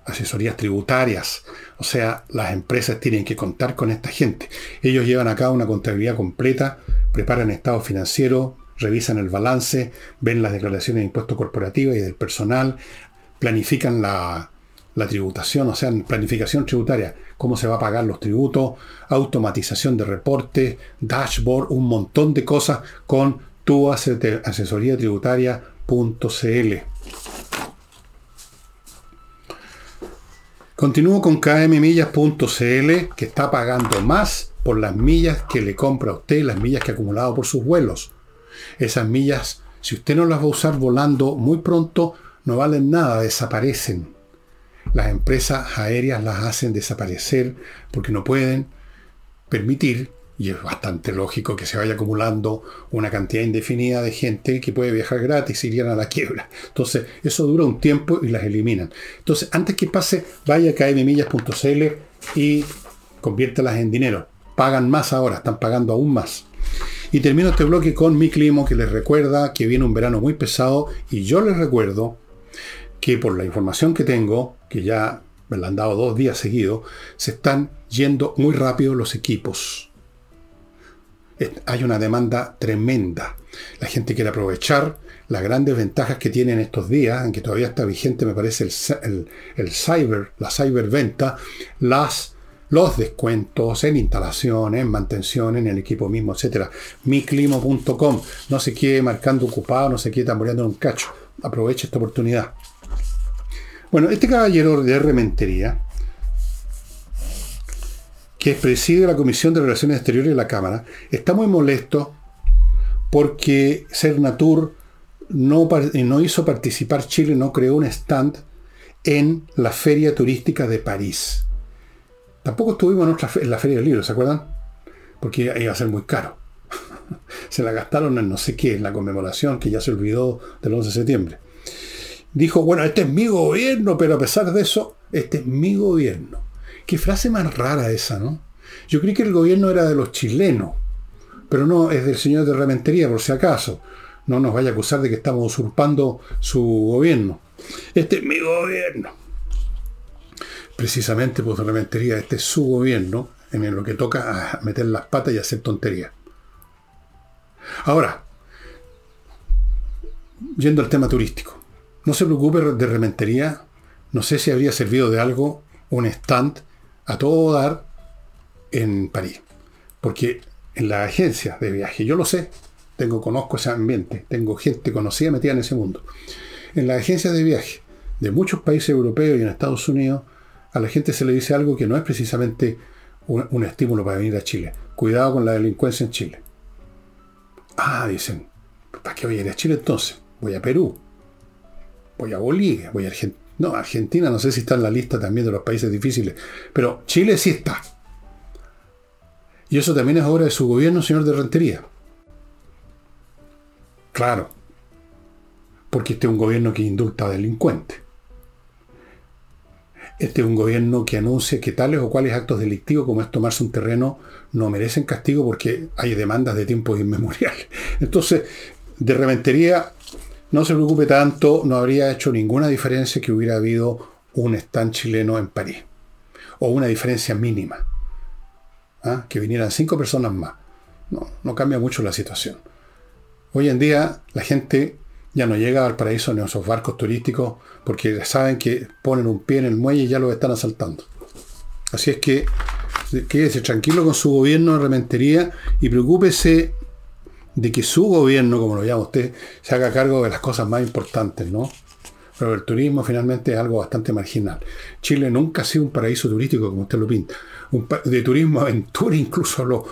asesorías tributarias. O sea, las empresas tienen que contar con esta gente. Ellos llevan a cabo una contabilidad completa, preparan estado financiero, revisan el balance, ven las declaraciones de impuestos corporativos y del personal, planifican la, tributación, o sea, planificación tributaria, cómo se va a pagar los tributos, automatización de reportes, dashboard, un montón de cosas con tu asesoría tributaria.cl. Continúo con kmmillas.cl que está pagando más por las millas que le compra a usted, las millas que ha acumulado por sus vuelos. Esas millas, si usted no las va a usar volando muy pronto, no valen nada, desaparecen las empresas aéreas las hacen desaparecer porque no pueden permitir, y es bastante lógico que se vaya acumulando una cantidad indefinida de gente que puede viajar gratis y irían a la quiebra. Entonces, eso dura un tiempo y las eliminan. Entonces, antes que pase, vaya a kmmillas.cl y conviértalas en dinero. Pagan más ahora, están pagando aún más. Y termino este bloque con mi clima que les recuerda que viene un verano muy pesado y yo les recuerdo que por la información que tengo, que ya me la han dado dos días seguidos, se están yendo muy rápido los equipos. Hay una demanda tremenda. La gente quiere aprovechar las grandes ventajas que tienen estos días, en que todavía está vigente, me parece, el, el, cyber, la cyberventa, las, los descuentos en instalación, en mantención, en el equipo mismo, etc. Miclimo.com. No se quede marcando ocupado, no se quede tamboreando en un cacho. Aproveche esta oportunidad. Bueno, este caballero de Rementería, que preside la Comisión de Relaciones Exteriores de la Cámara, está muy molesto porque Cernatur no, no hizo participar Chile, no creó un stand en la Feria Turística de París. Tampoco estuvimos en, la Feria del Libro, ¿se acuerdan? Porque iba a ser muy caro. se la gastaron en no sé qué, en la conmemoración que ya se olvidó del 11 de septiembre dijo, bueno, este es mi gobierno, pero a pesar de eso, este es mi gobierno. Qué frase más rara esa, ¿no? Yo creí que el gobierno era de los chilenos, pero no, es del señor de Rementería, por si acaso. No nos vaya a acusar de que estamos usurpando su gobierno. Este es mi gobierno. Precisamente por Rementería, este es su gobierno, en lo que toca meter las patas y hacer tonterías. Ahora, yendo al tema turístico. No se preocupe de rementería. No sé si habría servido de algo un stand a todo dar en París. Porque en la agencia de viaje, yo lo sé, tengo, conozco ese ambiente, tengo gente conocida metida en ese mundo. En la agencia de viaje de muchos países europeos y en Estados Unidos, a la gente se le dice algo que no es precisamente un, estímulo para venir a Chile. Cuidado con la delincuencia en Chile. Ah, dicen, ¿para qué voy a ir a Chile entonces? Voy a Perú voy a Bolivia, voy a Argentina. No, Argentina no sé si está en la lista también de los países difíciles, pero Chile sí está. Y eso también es obra de su gobierno, señor de Rentería. Claro, porque este es un gobierno que indulta a delincuentes. Este es un gobierno que anuncia que tales o cuales actos delictivos como es tomarse un terreno no merecen castigo porque hay demandas de tiempos inmemoriales. Entonces, de Rementería no se preocupe tanto, no habría hecho ninguna diferencia que hubiera habido un stand chileno en París. O una diferencia mínima. ¿ah? Que vinieran cinco personas más. No cambia mucho la situación. Hoy en día la gente ya no llega al paraíso en esos barcos turísticos porque saben que ponen un pie en el muelle y ya lo están asaltando. Así es que quédese tranquilo con su gobierno de rementería y preocúpese de que su gobierno, como lo llama usted, se haga cargo de las cosas más importantes, ¿no? Pero el turismo finalmente es algo bastante marginal. Chile nunca ha sido un paraíso turístico como usted lo pinta. Un de turismo aventura incluso lo...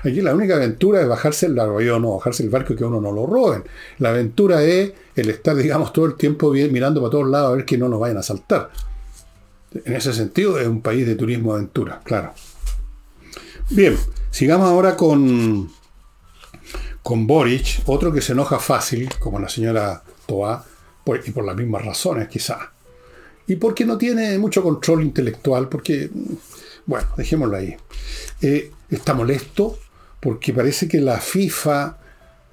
Aquí la única aventura es bajarse el avión no bajarse el barco y que uno no lo roben. La aventura es el estar, digamos, todo el tiempo mirando para todos lados a ver que no nos vayan a saltar. En ese sentido es un país de turismo aventura, claro. Bien, sigamos ahora con, con Boric, otro que se enoja fácil, como la señora Toa, y por las mismas razones quizá. Y porque no tiene mucho control intelectual, porque, bueno, dejémoslo ahí. Eh, está molesto porque parece que la FIFA,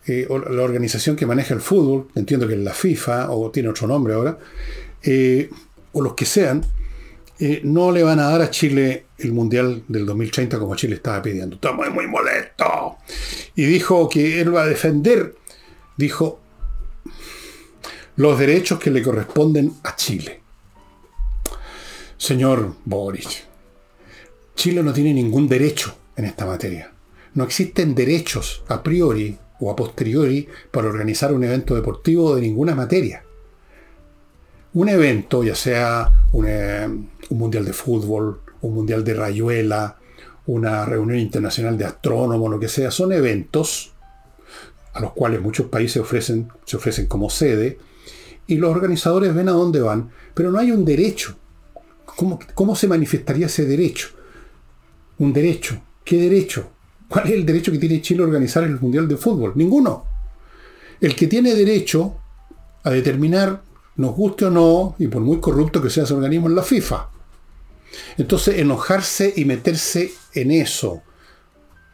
eh, la organización que maneja el fútbol, entiendo que es la FIFA, o tiene otro nombre ahora, eh, o los que sean, no le van a dar a Chile el Mundial del 2030 como Chile estaba pidiendo. Está muy, muy molesto. Y dijo que él va a defender, dijo, los derechos que le corresponden a Chile. Señor Boris, Chile no tiene ningún derecho en esta materia. No existen derechos a priori o a posteriori para organizar un evento deportivo de ninguna materia. Un evento, ya sea un, eh, mundial de fútbol, un mundial de rayuela, una reunión internacional de astrónomos, lo que sea, son eventos a los cuales muchos países ofrecen, se ofrecen como sede y los organizadores ven a dónde van, pero no hay un derecho. ¿Cómo, ¿Cómo, se manifestaría ese derecho? Un derecho. ¿Qué derecho? ¿Cuál es el derecho que tiene Chile a organizar el Mundial de Fútbol? Ninguno. El que tiene derecho a determinar, nos guste o no, y por muy corrupto que sea ese organismo, es la FIFA. Entonces, enojarse y meterse en eso,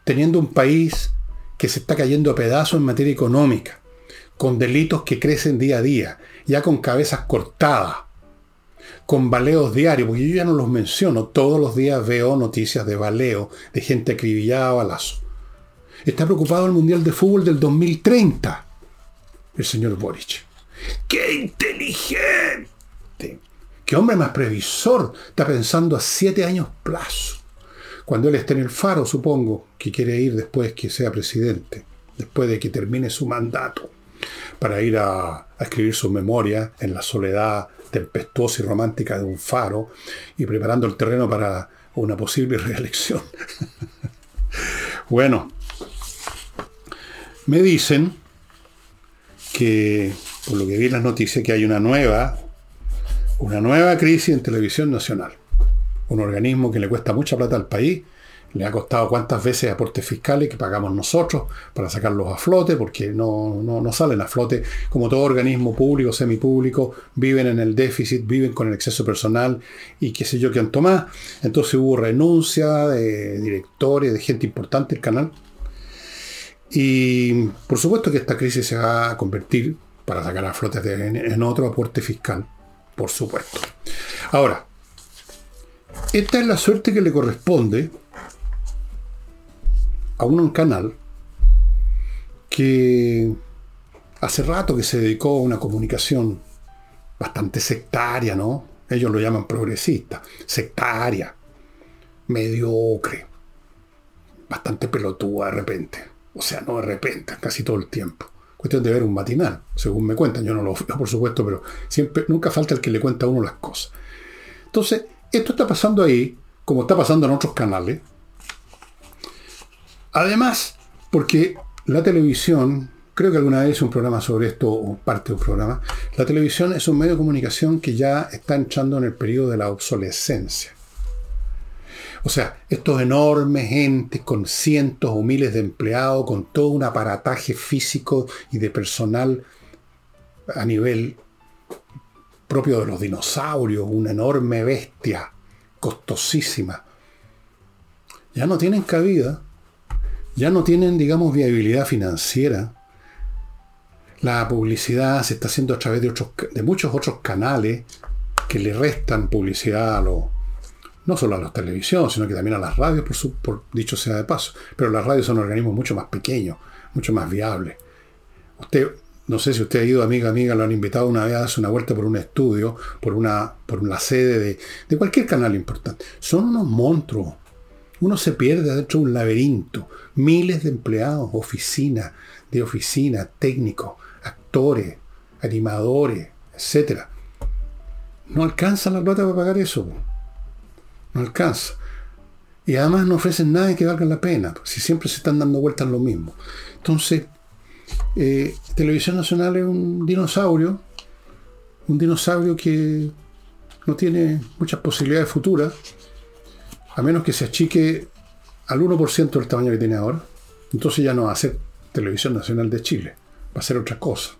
teniendo un país que se está cayendo a pedazos en materia económica, con delitos que crecen día a día, ya con cabezas cortadas, con baleos diarios, porque yo ya no los menciono, todos los días veo noticias de baleo, de gente acribillada a balazo. Está preocupado el Mundial de Fútbol del 2030, el señor Boric. ¡Qué inteligente! ¡Qué hombre más previsor! Está pensando a siete años plazo. Cuando él esté en el faro, supongo, que quiere ir después que sea presidente, después de que termine su mandato para ir a, escribir su memoria en la soledad tempestuosa y romántica de un faro y preparando el terreno para una posible reelección. bueno, me dicen que, por lo que vi en las noticias, que hay una nueva, una nueva crisis en televisión nacional. Un organismo que le cuesta mucha plata al país le ha costado cuántas veces aportes fiscales que pagamos nosotros para sacarlos a flote, porque no, no, salen a flote. Como todo organismo público, semipúblico, viven en el déficit, viven con el exceso personal y qué sé yo han más. Entonces hubo renuncia de directores, de gente importante del canal. Y por supuesto que esta crisis se va a convertir, para sacar a flote, en otro aporte fiscal. Por supuesto. Ahora, esta es la suerte que le corresponde a un canal que hace rato que se dedicó a una comunicación bastante sectaria, ¿no? Ellos lo llaman progresista, sectaria, mediocre, bastante pelotuda de repente. O sea, no de repente, casi todo el tiempo. Cuestión de ver un matinal, según me cuentan. Yo no lo veo, por supuesto, pero siempre, nunca falta el que le cuenta a uno las cosas. Entonces, esto está pasando ahí, como está pasando en otros canales, Además, porque la televisión, creo que alguna vez un programa sobre esto, o parte de un programa, la televisión es un medio de comunicación que ya está entrando en el periodo de la obsolescencia. O sea, estos enormes entes con cientos o miles de empleados, con todo un aparataje físico y de personal a nivel propio de los dinosaurios, una enorme bestia, costosísima, ya no tienen cabida ya no tienen, digamos, viabilidad financiera. La publicidad se está haciendo a través de, muchos otros canales que le restan publicidad a los, no solo a las televisiones, sino que también a las radios, por, por dicho sea de paso. Pero las radios son organismos mucho más pequeños, mucho más viables. Usted, no sé si usted ha ido, amiga, amiga, lo han invitado una vez a hacer una vuelta por un estudio, por una, por una sede de, de cualquier canal importante. Son unos monstruos. Uno se pierde dentro de un laberinto. Miles de empleados, oficinas, de oficina, técnicos, actores, animadores, etc. No alcanza la plata para pagar eso. No alcanza. Y además no ofrecen nada que valga la pena, si siempre se están dando vueltas lo mismo. Entonces, eh, Televisión Nacional es un dinosaurio, un dinosaurio que no tiene muchas posibilidades futuras, a menos que se achique al 1% del tamaño que tiene ahora. Entonces ya no va a ser Televisión Nacional de Chile, va a ser otra cosa.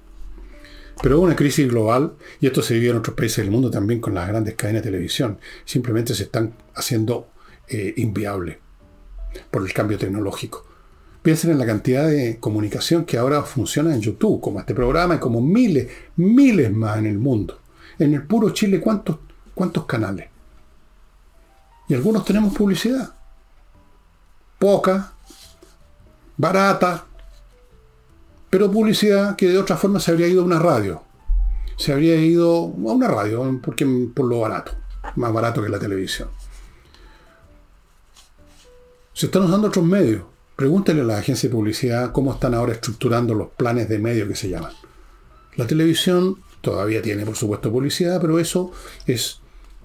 Pero hubo una crisis global, y esto se vivió en otros países del mundo también con las grandes cadenas de televisión. Simplemente se están haciendo eh, inviables por el cambio tecnológico. Piensen en la cantidad de comunicación que ahora funciona en YouTube, como este programa y como miles, miles más en el mundo. En el puro Chile, ¿cuántos, cuántos canales? Y algunos tenemos publicidad. Poca, barata, pero publicidad que de otra forma se habría ido a una radio. Se habría ido a una radio, porque por lo barato, más barato que la televisión. Se están usando otros medios. Pregúntele a la agencia de publicidad cómo están ahora estructurando los planes de medios que se llaman. La televisión todavía tiene, por supuesto, publicidad, pero eso es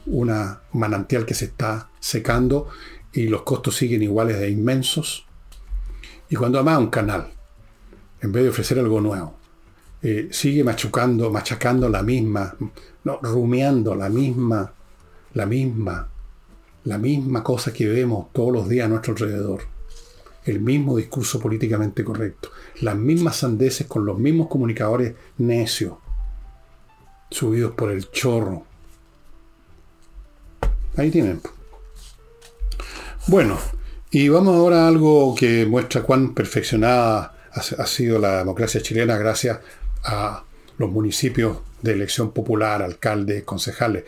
una manantial que se está secando y los costos siguen iguales de inmensos. Y cuando además un canal en vez de ofrecer algo nuevo. Eh, sigue machucando, machacando la misma, no, rumiando la misma, la misma, la misma cosa que vemos todos los días a nuestro alrededor. El mismo discurso políticamente correcto. Las mismas sandeces con los mismos comunicadores necios, subidos por el chorro. Ahí tienen. Bueno, y vamos ahora a algo que muestra cuán perfeccionada ha, sido la democracia chilena gracias a los municipios de elección popular, alcaldes, concejales.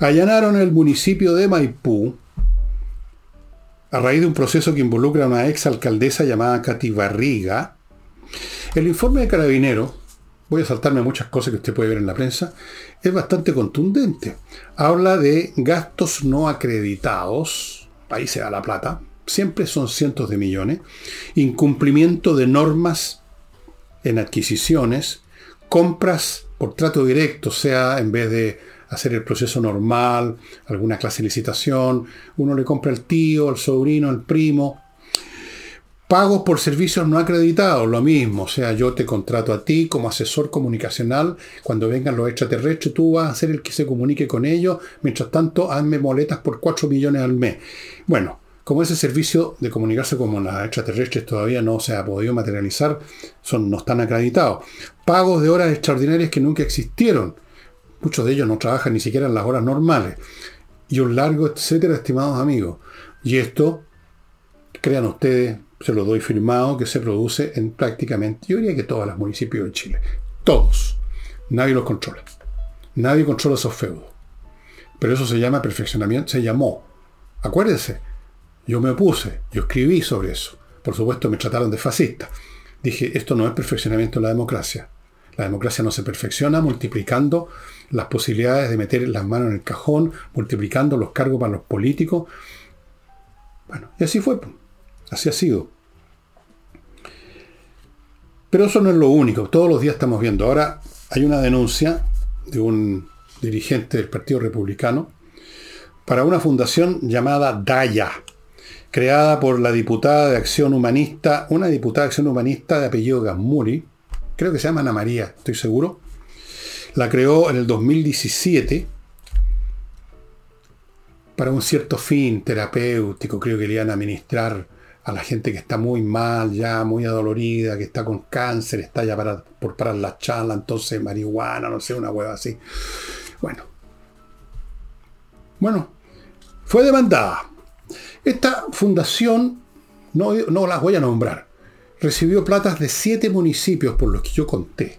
Allanaron el municipio de Maipú a raíz de un proceso que involucra a una ex alcaldesa llamada Katy Barriga. El informe de Carabinero, voy a saltarme muchas cosas que usted puede ver en la prensa, es bastante contundente. Habla de gastos no acreditados, ahí se da la plata, siempre son cientos de millones, incumplimiento de normas en adquisiciones, compras por trato directo, sea en vez de hacer el proceso normal, alguna clase de licitación, uno le compra al tío, al sobrino, al primo. Pagos por servicios no acreditados, lo mismo, o sea, yo te contrato a ti como asesor comunicacional, cuando vengan los extraterrestres tú vas a ser el que se comunique con ellos, mientras tanto hazme moletas por 4 millones al mes. Bueno, como ese servicio de comunicarse con las extraterrestres todavía no se ha podido materializar, son, no están acreditados. Pagos de horas extraordinarias que nunca existieron. Muchos de ellos no trabajan ni siquiera en las horas normales. Y un largo, etcétera, estimados amigos. Y esto, crean ustedes, se lo doy firmado, que se produce en prácticamente, yo diría que todos los municipios de Chile. Todos. Nadie los controla. Nadie controla esos feudos. Pero eso se llama perfeccionamiento, se llamó. Acuérdense, yo me opuse, yo escribí sobre eso. Por supuesto me trataron de fascista. Dije, esto no es perfeccionamiento de la democracia. La democracia no se perfecciona multiplicando las posibilidades de meter las manos en el cajón, multiplicando los cargos para los políticos. Bueno, y así fue. Así ha sido. Pero eso no es lo único. Todos los días estamos viendo. Ahora hay una denuncia de un dirigente del Partido Republicano para una fundación llamada DAYA creada por la diputada de Acción Humanista, una diputada de Acción Humanista de apellido Gasmuri, creo que se llama Ana María, estoy seguro. La creó en el 2017 para un cierto fin terapéutico, creo que le iban a administrar a la gente que está muy mal, ya muy adolorida, que está con cáncer, está ya para, por parar la charla, entonces marihuana, no sé, una hueva así. Bueno. Bueno, fue demandada esta fundación, no, no las voy a nombrar, recibió platas de siete municipios por los que yo conté.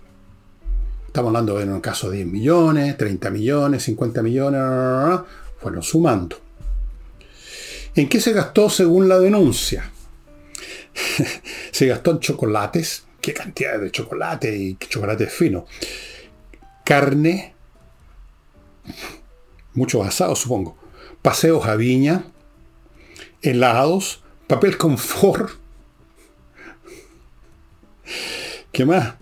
Estamos hablando de un caso de 10 millones, 30 millones, 50 millones, fueron sumando. ¿En qué se gastó según la denuncia? se gastó en chocolates, qué cantidad de chocolate y qué chocolate fino. Carne, muchos asados supongo, paseos a viña, helados, papel confort. ¿Qué más?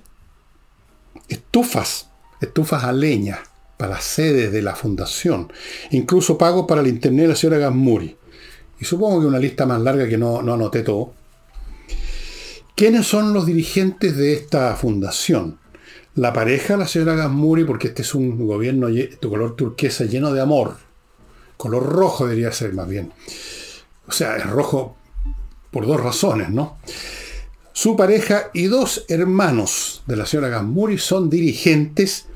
Estufas, estufas a leña para las sedes de la fundación. Incluso pago para el internet de la señora Gasmuri. Y supongo que una lista más larga que no, no anoté todo. ¿Quiénes son los dirigentes de esta fundación? La pareja, la señora Gasmuri, porque este es un gobierno de color turquesa lleno de amor. Color rojo debería ser más bien. O sea, es rojo por dos razones, ¿no? Su pareja y dos hermanos de la señora Gasmuri son dirigentes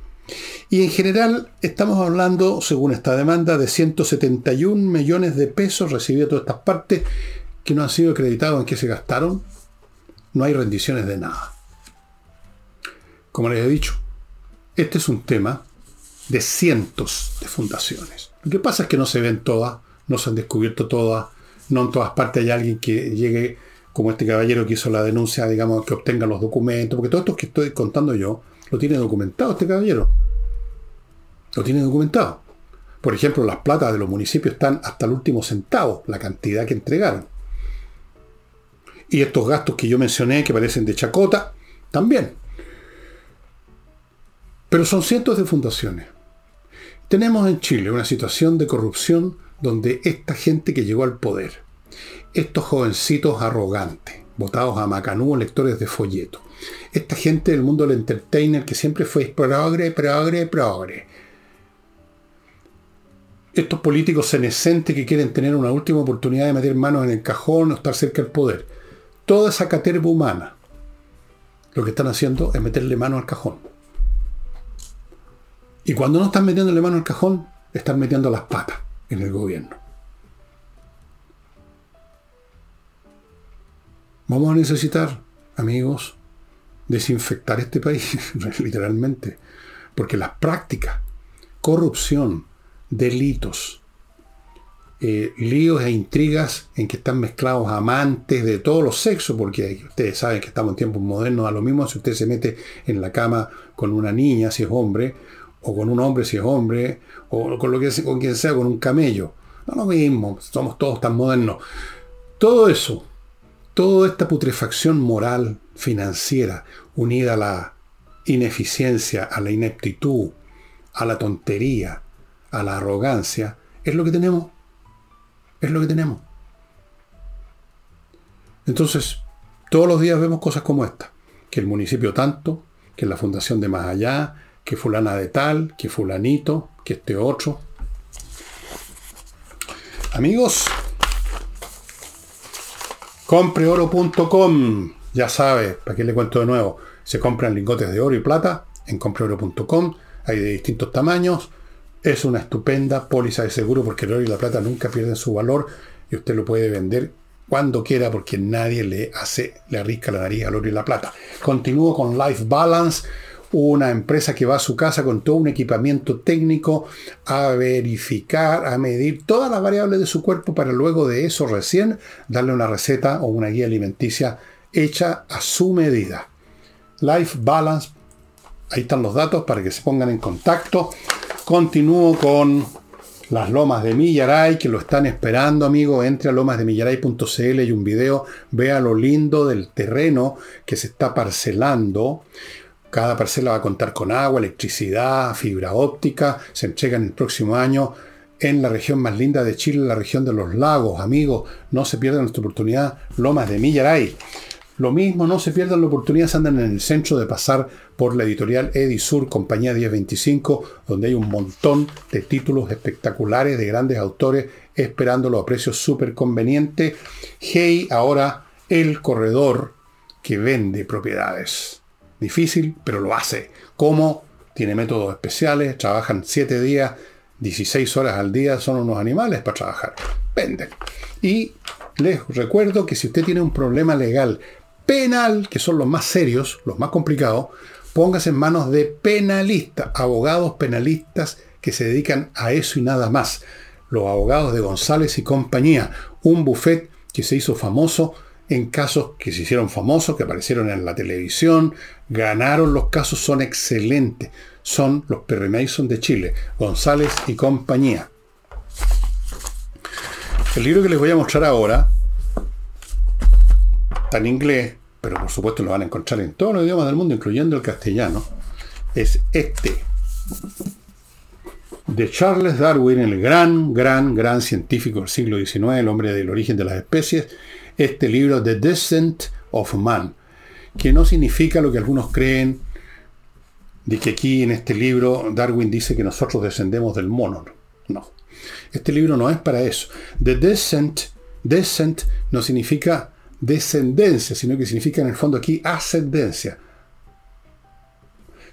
y en general estamos hablando, según esta demanda, de 171 millones de pesos recibidos todas estas partes que no han sido acreditados en qué se gastaron. No hay rendiciones de nada. Como les he dicho, este es un tema de cientos de fundaciones. Lo que pasa es que no se ven todas, no se han descubierto todas, no en todas partes hay alguien que llegue como este caballero que hizo la denuncia, digamos, que obtenga los documentos, porque todo esto que estoy contando yo lo tiene documentado este caballero. Lo tiene documentado. Por ejemplo, las platas de los municipios están hasta el último centavo, la cantidad que entregaron. Y estos gastos que yo mencioné, que parecen de chacota, también. Pero son cientos de fundaciones. Tenemos en Chile una situación de corrupción donde esta gente que llegó al poder, estos jovencitos arrogantes, votados a Macanú, lectores de folleto, esta gente del mundo del entertainer que siempre fue progre, progre, progre, estos políticos senescentes que quieren tener una última oportunidad de meter manos en el cajón o estar cerca del poder. Toda esa caterva humana, lo que están haciendo es meterle mano al cajón. Y cuando no están metiéndole mano al cajón, están metiendo las patas en el gobierno. Vamos a necesitar, amigos, desinfectar este país, literalmente, porque las prácticas, corrupción, delitos, eh, líos e intrigas en que están mezclados amantes de todos los sexos, porque ustedes saben que estamos en tiempos modernos, a lo mismo si usted se mete en la cama con una niña, si es hombre, o con un hombre, si es hombre, o con, lo que, con quien sea, con un camello. No lo mismo, somos todos tan modernos. Todo eso, toda esta putrefacción moral, financiera, unida a la ineficiencia, a la ineptitud, a la tontería, a la arrogancia, es lo que tenemos. Es lo que tenemos. Entonces, todos los días vemos cosas como esta. Que el municipio tanto, que la fundación de más allá, que fulana de tal, que fulanito, que este otro. Amigos, compreoro.com, ya sabe, para qué le cuento de nuevo, se compran lingotes de oro y plata en compreoro.com, hay de distintos tamaños, es una estupenda póliza de seguro porque el oro y la plata nunca pierden su valor y usted lo puede vender cuando quiera porque nadie le hace, le arrisca la nariz al oro y la plata. Continúo con Life Balance, una empresa que va a su casa con todo un equipamiento técnico a verificar, a medir todas las variables de su cuerpo para luego de eso recién darle una receta o una guía alimenticia hecha a su medida. Life Balance, ahí están los datos para que se pongan en contacto. Continúo con las lomas de Millaray, que lo están esperando, amigo. Entre a lomasdemillaray.cl y un video. Vea lo lindo del terreno que se está parcelando. Cada parcela va a contar con agua, electricidad, fibra óptica. Se entrega en el próximo año en la región más linda de Chile, la región de los lagos. Amigos, no se pierdan nuestra oportunidad. Lomas de Millaray. Lo mismo, no se pierdan la oportunidad, se andan en el centro de pasar por la editorial Edisur, compañía 1025, donde hay un montón de títulos espectaculares de grandes autores esperándolo a precios súper convenientes. Hey, ahora el corredor que vende propiedades. Difícil, pero lo hace. ¿Cómo? Tiene métodos especiales, trabajan 7 días, 16 horas al día, son unos animales para trabajar. Venden. Y les recuerdo que si usted tiene un problema legal penal, que son los más serios, los más complicados, póngase en manos de penalistas, abogados penalistas que se dedican a eso y nada más. Los abogados de González y compañía, un buffet que se hizo famoso en casos que se hicieron famosos, que aparecieron en la televisión, ganaron los casos, son excelentes. Son los Perry Mason de Chile, González y compañía. El libro que les voy a mostrar ahora está en inglés, pero por supuesto lo van a encontrar en todos los idiomas del mundo, incluyendo el castellano. Es este. De Charles Darwin, el gran, gran, gran científico del siglo XIX, el hombre del origen de las especies, este libro, The Descent of Man, que no significa lo que algunos creen de que aquí en este libro Darwin dice que nosotros descendemos del mono. No. Este libro no es para eso. The Descent, Descent no significa descendencia, sino que significa en el fondo aquí ascendencia.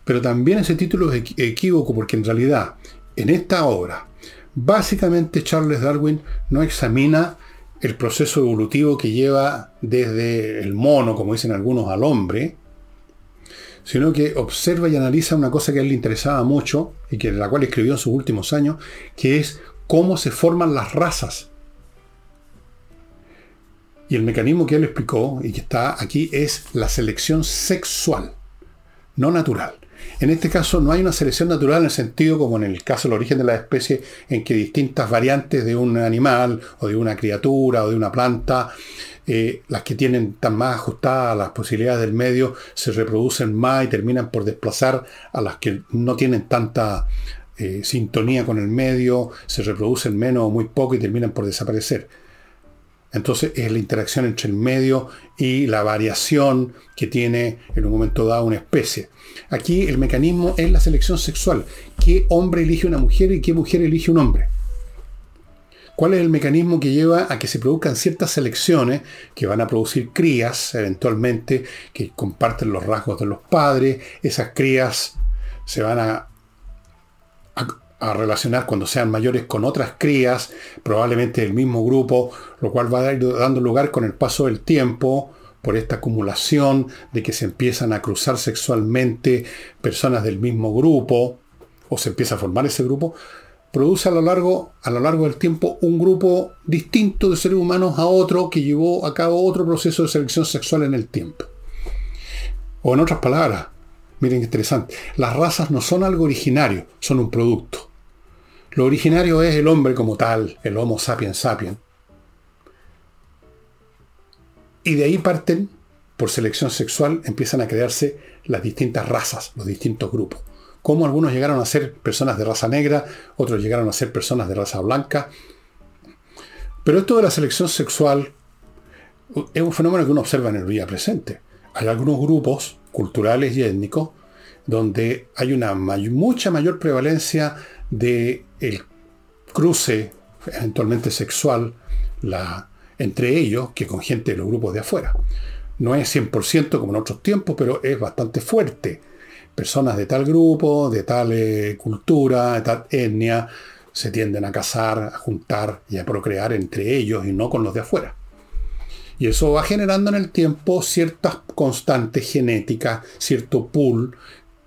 Pero también ese título es equívoco porque en realidad en esta obra básicamente Charles Darwin no examina el proceso evolutivo que lleva desde el mono, como dicen algunos, al hombre, sino que observa y analiza una cosa que a él le interesaba mucho y que la cual escribió en sus últimos años, que es cómo se forman las razas. Y el mecanismo que él explicó y que está aquí es la selección sexual, no natural. En este caso no hay una selección natural en el sentido como en el caso del origen de la especie, en que distintas variantes de un animal o de una criatura o de una planta, eh, las que tienen tan más ajustadas a las posibilidades del medio, se reproducen más y terminan por desplazar a las que no tienen tanta eh, sintonía con el medio, se reproducen menos o muy poco y terminan por desaparecer. Entonces es la interacción entre el medio y la variación que tiene en un momento dado una especie. Aquí el mecanismo es la selección sexual. ¿Qué hombre elige una mujer y qué mujer elige un hombre? ¿Cuál es el mecanismo que lleva a que se produzcan ciertas selecciones que van a producir crías, eventualmente, que comparten los rasgos de los padres? Esas crías se van a relacionar cuando sean mayores con otras crías, probablemente del mismo grupo, lo cual va a ir dando lugar con el paso del tiempo, por esta acumulación de que se empiezan a cruzar sexualmente personas del mismo grupo, o se empieza a formar ese grupo, produce a lo largo, a lo largo del tiempo un grupo distinto de seres humanos a otro que llevó a cabo otro proceso de selección sexual en el tiempo. O en otras palabras, miren qué interesante, las razas no son algo originario, son un producto. Lo originario es el hombre como tal, el Homo sapiens sapiens. Y de ahí parten, por selección sexual, empiezan a crearse las distintas razas, los distintos grupos. Como algunos llegaron a ser personas de raza negra, otros llegaron a ser personas de raza blanca. Pero esto de la selección sexual es un fenómeno que uno observa en el día presente. Hay algunos grupos culturales y étnicos donde hay una mucha mayor prevalencia de el cruce eventualmente sexual la, entre ellos que con gente de los grupos de afuera. No es 100% como en otros tiempos, pero es bastante fuerte. Personas de tal grupo, de tal eh, cultura, de tal etnia, se tienden a casar, a juntar y a procrear entre ellos y no con los de afuera. Y eso va generando en el tiempo ciertas constantes genéticas, cierto pool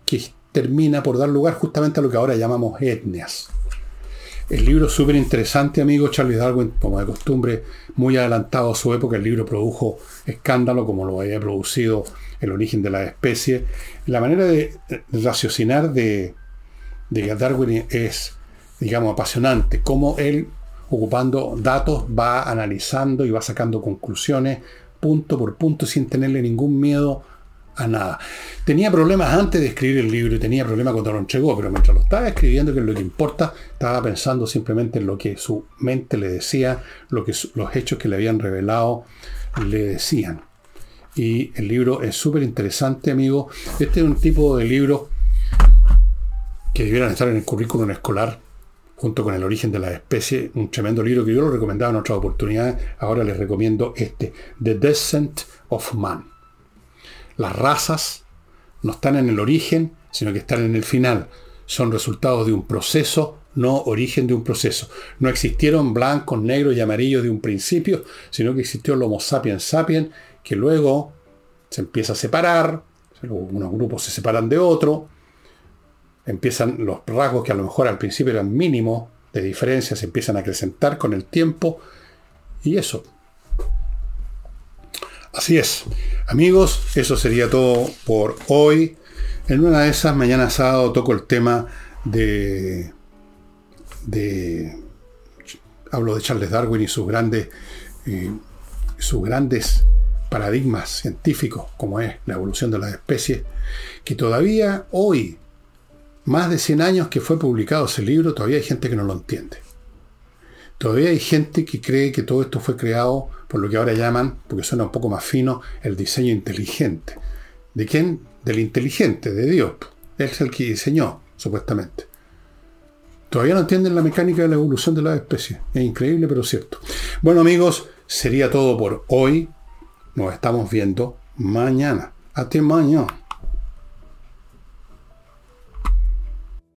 que termina por dar lugar justamente a lo que ahora llamamos etnias. El libro es súper interesante, amigo. Charles Darwin, como de costumbre, muy adelantado a su época. El libro produjo escándalo, como lo había producido El origen de la especie. La manera de raciocinar de, Darwin es, digamos, apasionante. Cómo él, ocupando datos, va analizando y va sacando conclusiones punto por punto sin tenerle ningún miedo nada. Tenía problemas antes de escribir el libro y tenía problemas cuando lo entregó, pero mientras lo estaba escribiendo, que es lo que importa, estaba pensando simplemente en lo que su mente le decía, lo que los hechos que le habían revelado le decían. Y el libro es súper interesante, amigo. Este es un tipo de libro que debieran estar en el currículum escolar, junto con El origen de la especie, un tremendo libro que yo lo recomendaba en otras oportunidades. Ahora les recomiendo este, The Descent of Man. Las razas no están en el origen, sino que están en el final. Son resultados de un proceso, no origen de un proceso. No existieron blancos, negros y amarillos de un principio, sino que existió el Homo sapiens sapiens, que luego se empieza a separar, unos grupos se separan de otro, empiezan los rasgos que a lo mejor al principio eran mínimos de diferencia, se empiezan a acrecentar con el tiempo, y eso, Así es. Amigos, eso sería todo por hoy. En una de esas, mañana sábado, toco el tema de. de. Hablo de Charles Darwin y sus grandes. Eh, sus grandes paradigmas científicos, como es la evolución de las especies, que todavía hoy, más de 100 años que fue publicado ese libro, todavía hay gente que no lo entiende. Todavía hay gente que cree que todo esto fue creado por lo que ahora llaman, porque suena un poco más fino, el diseño inteligente. ¿De quién? Del inteligente, de Dios. Él es el que diseñó, supuestamente. Todavía no entienden la mecánica de la evolución de las especies. Es increíble, pero cierto. Bueno, amigos, sería todo por hoy. Nos estamos viendo mañana. Hasta mañana.